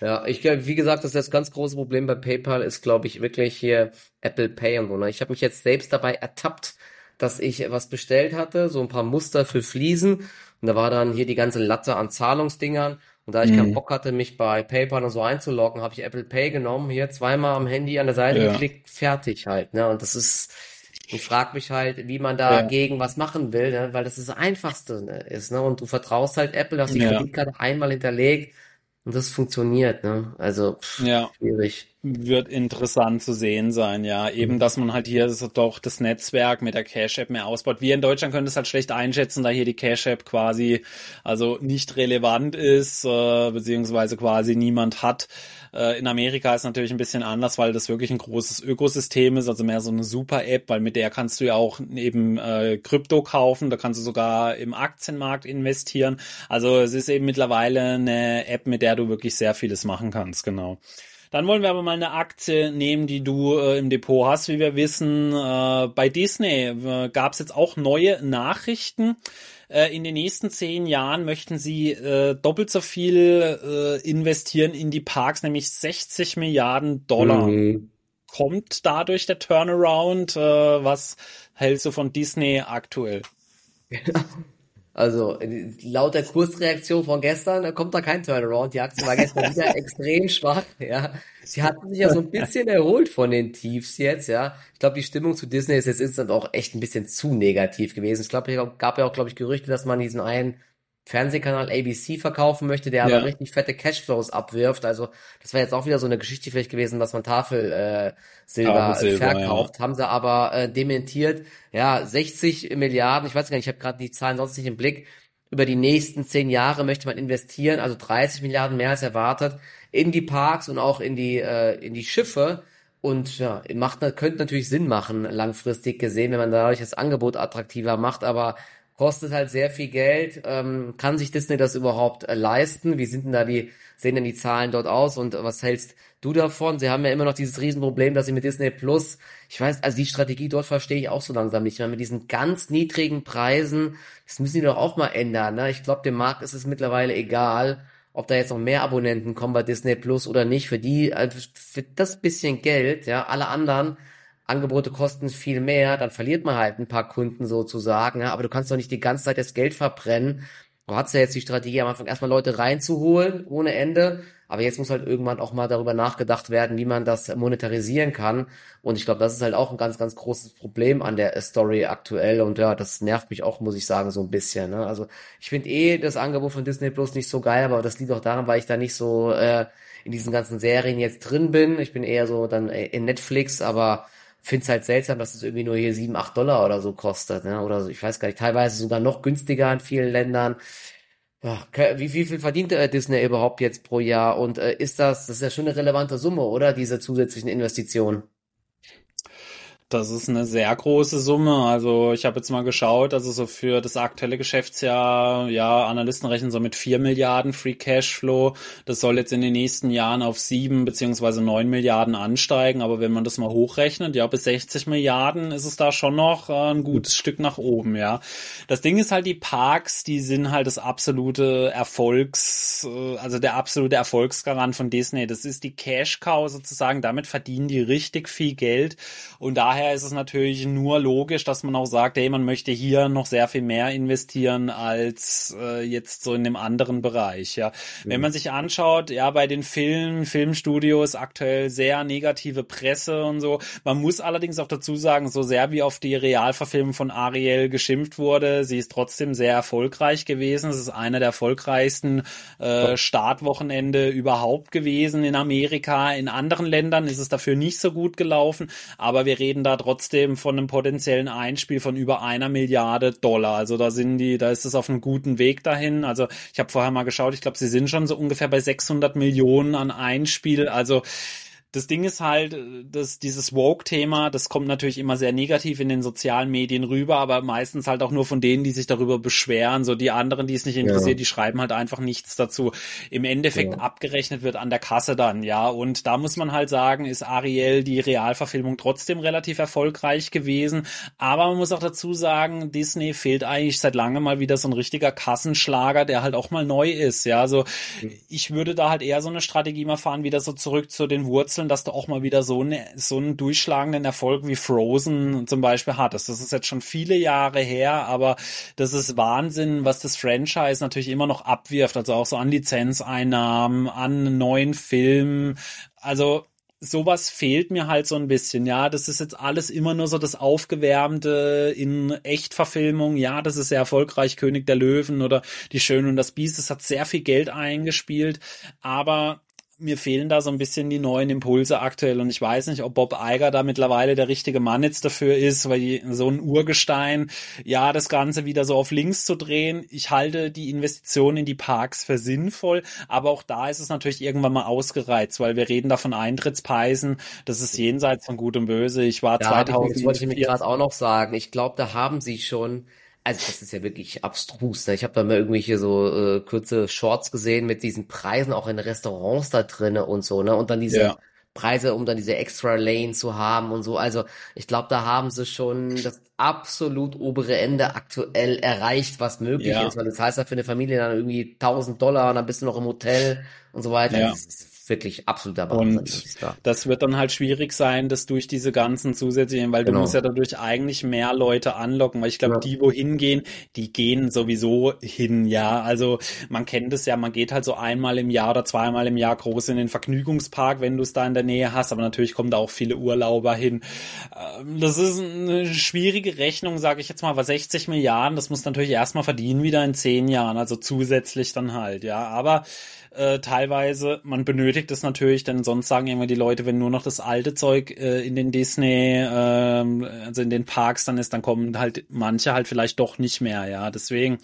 Ja, ich glaube, wie gesagt, das, das ganz große Problem bei PayPal ist, glaube ich, wirklich hier Apple Pay und so. Ne? Ich habe mich jetzt selbst dabei ertappt, dass ich was bestellt hatte, so ein paar Muster für Fliesen. Und da war dann hier die ganze Latte an Zahlungsdingern. Und da ich mhm. keinen Bock hatte, mich bei PayPal und so einzuloggen, habe ich Apple Pay genommen, hier zweimal am Handy an der Seite ja. geklickt, fertig halt. Ne? Und das ist, ich frage mich halt, wie man dagegen ja. was machen will, ne? weil das das Einfachste ne? ist. Ne? Und du vertraust halt Apple, hast die ja. Kreditkarte einmal hinterlegt und das funktioniert. Ne? Also pff, ja. schwierig wird interessant zu sehen sein, ja. Eben, dass man halt hier so doch das Netzwerk mit der Cash-App mehr ausbaut. Wir in Deutschland können das halt schlecht einschätzen, da hier die Cash-App quasi also nicht relevant ist, äh, beziehungsweise quasi niemand hat. Äh, in Amerika ist natürlich ein bisschen anders, weil das wirklich ein großes Ökosystem ist, also mehr so eine Super-App, weil mit der kannst du ja auch eben äh, Krypto kaufen, da kannst du sogar im Aktienmarkt investieren. Also es ist eben mittlerweile eine App, mit der du wirklich sehr vieles machen kannst, genau. Dann wollen wir aber mal eine Aktie nehmen, die du äh, im Depot hast. Wie wir wissen, äh, bei Disney äh, gab es jetzt auch neue Nachrichten. Äh, in den nächsten zehn Jahren möchten sie äh, doppelt so viel äh, investieren in die Parks, nämlich 60 Milliarden Dollar. Mhm. Kommt dadurch der Turnaround? was hältst du von Disney aktuell? Also laut der Kursreaktion von gestern kommt da kein Turnaround. Die Aktie war gestern wieder extrem schwach. Ja, sie hatten sich ja so ein bisschen erholt von den Tiefs jetzt. Ja, ich glaube, die Stimmung zu Disney ist jetzt instant auch echt ein bisschen zu negativ gewesen. Ich glaube, es gab ja auch, glaube ich, Gerüchte, dass man diesen einen Fernsehkanal ABC verkaufen möchte, der ja. aber richtig fette Cashflows abwirft. Also das wäre jetzt auch wieder so eine Geschichte vielleicht gewesen, dass man Tafel äh, Silber, verkauft. Ja. Haben sie aber äh, dementiert. Ja, 60 Milliarden, ich weiß gar nicht, ich habe gerade die Zahlen sonst nicht im Blick. Über die nächsten zehn Jahre möchte man investieren, also 30 Milliarden mehr als erwartet. in die Parks und auch in die, äh, in die Schiffe. Und ja, macht, könnte natürlich Sinn machen, langfristig gesehen, wenn man dadurch das Angebot attraktiver macht, aber kostet halt sehr viel Geld. Ähm, kann sich Disney das überhaupt äh, leisten? Wie sind denn da die, sehen denn die Zahlen dort aus und was hältst du davon? Sie haben ja immer noch dieses Riesenproblem, dass sie mit Disney Plus, ich weiß, also die Strategie dort verstehe ich auch so langsam nicht mehr. Mit diesen ganz niedrigen Preisen, das müssen die doch auch mal ändern. Ne? Ich glaube, dem Markt ist es mittlerweile egal, ob da jetzt noch mehr Abonnenten kommen bei Disney Plus oder nicht. Für die, also für das bisschen Geld, ja, alle anderen Angebote kosten viel mehr, dann verliert man halt ein paar Kunden sozusagen, aber du kannst doch nicht die ganze Zeit das Geld verbrennen. Du hast ja jetzt die Strategie am Anfang erstmal Leute reinzuholen ohne Ende, aber jetzt muss halt irgendwann auch mal darüber nachgedacht werden, wie man das monetarisieren kann. Und ich glaube, das ist halt auch ein ganz, ganz großes Problem an der Story aktuell. Und ja, das nervt mich auch, muss ich sagen, so ein bisschen. Ne? Also ich finde eh das Angebot von Disney Plus nicht so geil, aber das liegt auch daran, weil ich da nicht so äh, in diesen ganzen Serien jetzt drin bin. Ich bin eher so dann in Netflix, aber finde es halt seltsam, dass es irgendwie nur hier sieben, acht Dollar oder so kostet, ne? Oder so, ich weiß gar nicht, teilweise sogar noch günstiger in vielen Ländern. Ja, wie, wie viel verdient äh, Disney überhaupt jetzt pro Jahr? Und äh, ist das, das ist ja schon eine relevante Summe, oder? Diese zusätzlichen Investitionen. Das ist eine sehr große Summe. Also ich habe jetzt mal geschaut, also so für das aktuelle Geschäftsjahr, ja, Analysten rechnen so mit vier Milliarden Free Cashflow. Das soll jetzt in den nächsten Jahren auf sieben beziehungsweise neun Milliarden ansteigen. Aber wenn man das mal hochrechnet, ja, bis 60 Milliarden ist es da schon noch äh, ein gutes Stück nach oben, ja. Das Ding ist halt, die Parks, die sind halt das absolute Erfolgs, äh, also der absolute Erfolgsgarant von Disney. Das ist die Cash Cow sozusagen. Damit verdienen die richtig viel Geld und daher daher ist es natürlich nur logisch, dass man auch sagt, hey, man möchte hier noch sehr viel mehr investieren als äh, jetzt so in dem anderen Bereich. Ja, mhm. wenn man sich anschaut, ja, bei den Filmen, Filmstudios aktuell sehr negative Presse und so. Man muss allerdings auch dazu sagen, so sehr wie auf die Realverfilmung von Ariel geschimpft wurde, sie ist trotzdem sehr erfolgreich gewesen. Es ist einer der erfolgreichsten äh, Startwochenende überhaupt gewesen in Amerika. In anderen Ländern ist es dafür nicht so gut gelaufen, aber wir reden da da trotzdem von einem potenziellen Einspiel von über einer Milliarde Dollar. Also da sind die, da ist es auf einem guten Weg dahin. Also ich habe vorher mal geschaut, ich glaube, sie sind schon so ungefähr bei 600 Millionen an Einspiel. Also das Ding ist halt, dass dieses Woke-Thema, das kommt natürlich immer sehr negativ in den sozialen Medien rüber, aber meistens halt auch nur von denen, die sich darüber beschweren. So die anderen, die es nicht interessiert, ja. die schreiben halt einfach nichts dazu. Im Endeffekt ja. abgerechnet wird an der Kasse dann, ja. Und da muss man halt sagen, ist Ariel die Realverfilmung trotzdem relativ erfolgreich gewesen. Aber man muss auch dazu sagen, Disney fehlt eigentlich seit langem mal wieder so ein richtiger Kassenschlager, der halt auch mal neu ist, ja. So, mhm. ich würde da halt eher so eine Strategie mal fahren, wieder so zurück zu den Wurzeln schmunzeln, dass du auch mal wieder so, eine, so einen durchschlagenden Erfolg wie Frozen zum Beispiel hattest. Das ist jetzt schon viele Jahre her, aber das ist Wahnsinn, was das Franchise natürlich immer noch abwirft, also auch so an Lizenzeinnahmen, an neuen Filmen. Also sowas fehlt mir halt so ein bisschen, ja. Das ist jetzt alles immer nur so das Aufgewärmte in Echtverfilmung. Ja, das ist sehr erfolgreich, König der Löwen oder Die Schöne und das Biest. Das hat sehr viel Geld eingespielt, aber mir fehlen da so ein bisschen die neuen Impulse aktuell und ich weiß nicht, ob Bob Eiger da mittlerweile der richtige Mann jetzt dafür ist, weil so ein Urgestein, ja, das Ganze wieder so auf links zu drehen. Ich halte die Investition in die Parks für sinnvoll, aber auch da ist es natürlich irgendwann mal ausgereizt, weil wir reden da von Eintrittspreisen, das ist jenseits von Gut und Böse. Ich war ja, 2000. Das wollte ich mir gerade auch noch sagen. Ich glaube, da haben sie schon also das ist ja wirklich abstrus. Ne? Ich habe da mal irgendwelche so äh, kurze Shorts gesehen mit diesen Preisen auch in Restaurants da drinnen und so, ne? Und dann diese ja. Preise, um dann diese extra Lane zu haben und so. Also ich glaube, da haben sie schon das absolut obere Ende aktuell erreicht, was möglich ja. ist. Weil das heißt ja für eine Familie dann irgendwie 1000 Dollar und dann bist du noch im Hotel und so weiter. Ja. Das ist wirklich absoluter Wahnsinn. Und das wird dann halt schwierig sein, das durch diese ganzen zusätzlichen, weil genau. du musst ja dadurch eigentlich mehr Leute anlocken, weil ich glaube, ja. die, wo hingehen, die gehen sowieso hin, ja. Also man kennt es ja, man geht halt so einmal im Jahr oder zweimal im Jahr groß in den Vergnügungspark, wenn du es da in der Nähe hast, aber natürlich kommen da auch viele Urlauber hin. Ähm, das ist eine schwierige Rechnung, sage ich jetzt mal, weil 60 Milliarden, das muss natürlich erstmal verdienen wieder in zehn Jahren, also zusätzlich dann halt, ja. Aber äh, teilweise. Man benötigt es natürlich, denn sonst sagen immer die Leute, wenn nur noch das alte Zeug äh, in den Disney, äh, also in den Parks dann ist, dann kommen halt manche halt vielleicht doch nicht mehr. Ja, deswegen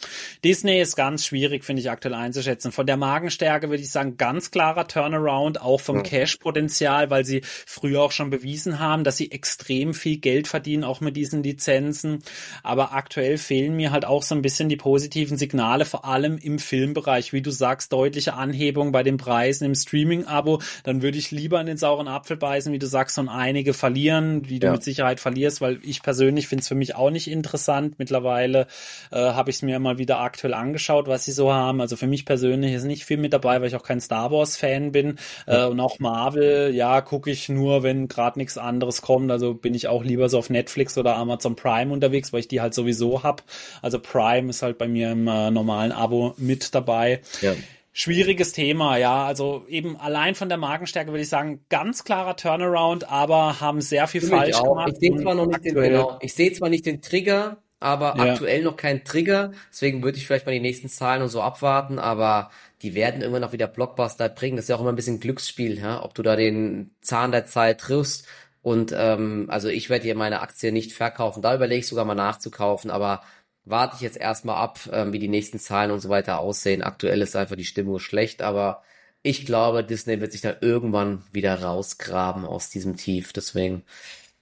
Disney ist ganz schwierig, finde ich aktuell einzuschätzen. Von der Magenstärke würde ich sagen, ganz klarer Turnaround, auch vom ja. Cash-Potenzial, weil sie früher auch schon bewiesen haben, dass sie extrem viel Geld verdienen, auch mit diesen Lizenzen. Aber aktuell fehlen mir halt auch so ein bisschen die positiven Signale, vor allem im Filmbereich. Wie du sagst, deutliche Anhebung bei den Preisen im Streaming-Abo. Dann würde ich lieber in den sauren Apfel beißen, wie du sagst, und einige verlieren, die du ja. mit Sicherheit verlierst, weil ich persönlich finde es für mich auch nicht interessant. Mittlerweile äh, habe ich es mir mal wieder aktuell angeschaut, was sie so haben. Also für mich persönlich ist nicht viel mit dabei, weil ich auch kein Star Wars-Fan bin. Ja. Äh, und auch Marvel, ja, gucke ich nur, wenn gerade nichts anderes kommt. Also bin ich auch lieber so auf Netflix oder Amazon Prime unterwegs, weil ich die halt sowieso hab. Also Prime ist halt bei mir im äh, normalen Abo mit dabei. Ja. Schwieriges Thema, ja. Also eben allein von der Markenstärke würde ich sagen, ganz klarer Turnaround, aber haben sehr viel falsch gemacht. Ich sehe zwar noch nicht den, genau, ich sehe zwar nicht den Trigger, aber ja. aktuell noch keinen Trigger. Deswegen würde ich vielleicht mal die nächsten Zahlen und so abwarten, aber die werden irgendwann auch wieder Blockbuster bringen. Das ist ja auch immer ein bisschen Glücksspiel, ja? ob du da den Zahn der Zeit triffst. Und ähm, also ich werde hier meine Aktie nicht verkaufen. Da überlege ich sogar mal nachzukaufen, aber warte ich jetzt erstmal ab, ähm, wie die nächsten Zahlen und so weiter aussehen. Aktuell ist einfach die Stimmung schlecht, aber ich glaube, Disney wird sich da irgendwann wieder rausgraben aus diesem Tief. Deswegen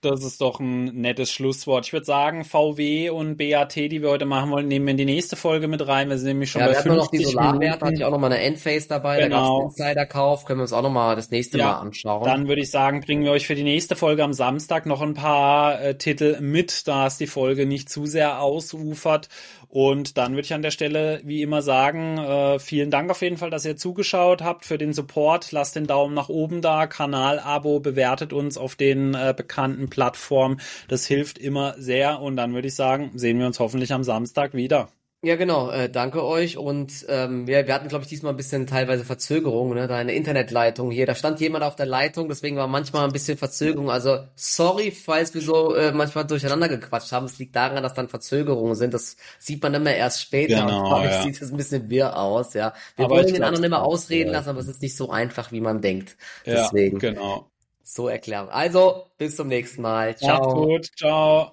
das ist doch ein nettes Schlusswort. Ich würde sagen, VW und BAT, die wir heute machen wollen, nehmen wir in die nächste Folge mit rein. Wir sind nämlich schon ja, bei wir 50 noch die Solarwerte, hatte ich auch noch mal eine Endphase dabei, genau. da gab es Insiderkauf, können wir uns auch noch mal das nächste ja, Mal anschauen. Dann würde ich sagen, bringen wir euch für die nächste Folge am Samstag noch ein paar äh, Titel mit, da es die Folge nicht zu sehr ausufert. Und dann würde ich an der Stelle wie immer sagen, äh, vielen Dank auf jeden Fall, dass ihr zugeschaut habt für den Support. Lasst den Daumen nach oben da, Kanal-Abo, bewertet uns auf den äh, bekannten Plattformen. Das hilft immer sehr. Und dann würde ich sagen, sehen wir uns hoffentlich am Samstag wieder. Ja, genau. Äh, danke euch. Und ähm, wir, wir hatten, glaube ich, diesmal ein bisschen teilweise Verzögerung, ne? Da eine Internetleitung hier. Da stand jemand auf der Leitung, deswegen war manchmal ein bisschen Verzögerung. Also sorry, falls wir so äh, manchmal durcheinander gequatscht haben. Es liegt daran, dass dann Verzögerungen sind. Das sieht man immer erst später. Genau, und ja. sieht das ein bisschen wirr aus, ja. Wir aber wollen den anderen immer ausreden lassen, aber es ist nicht so einfach, wie man denkt. Deswegen. Ja, genau. So erklären. Also, bis zum nächsten Mal. Ciao. Macht's gut. Ciao.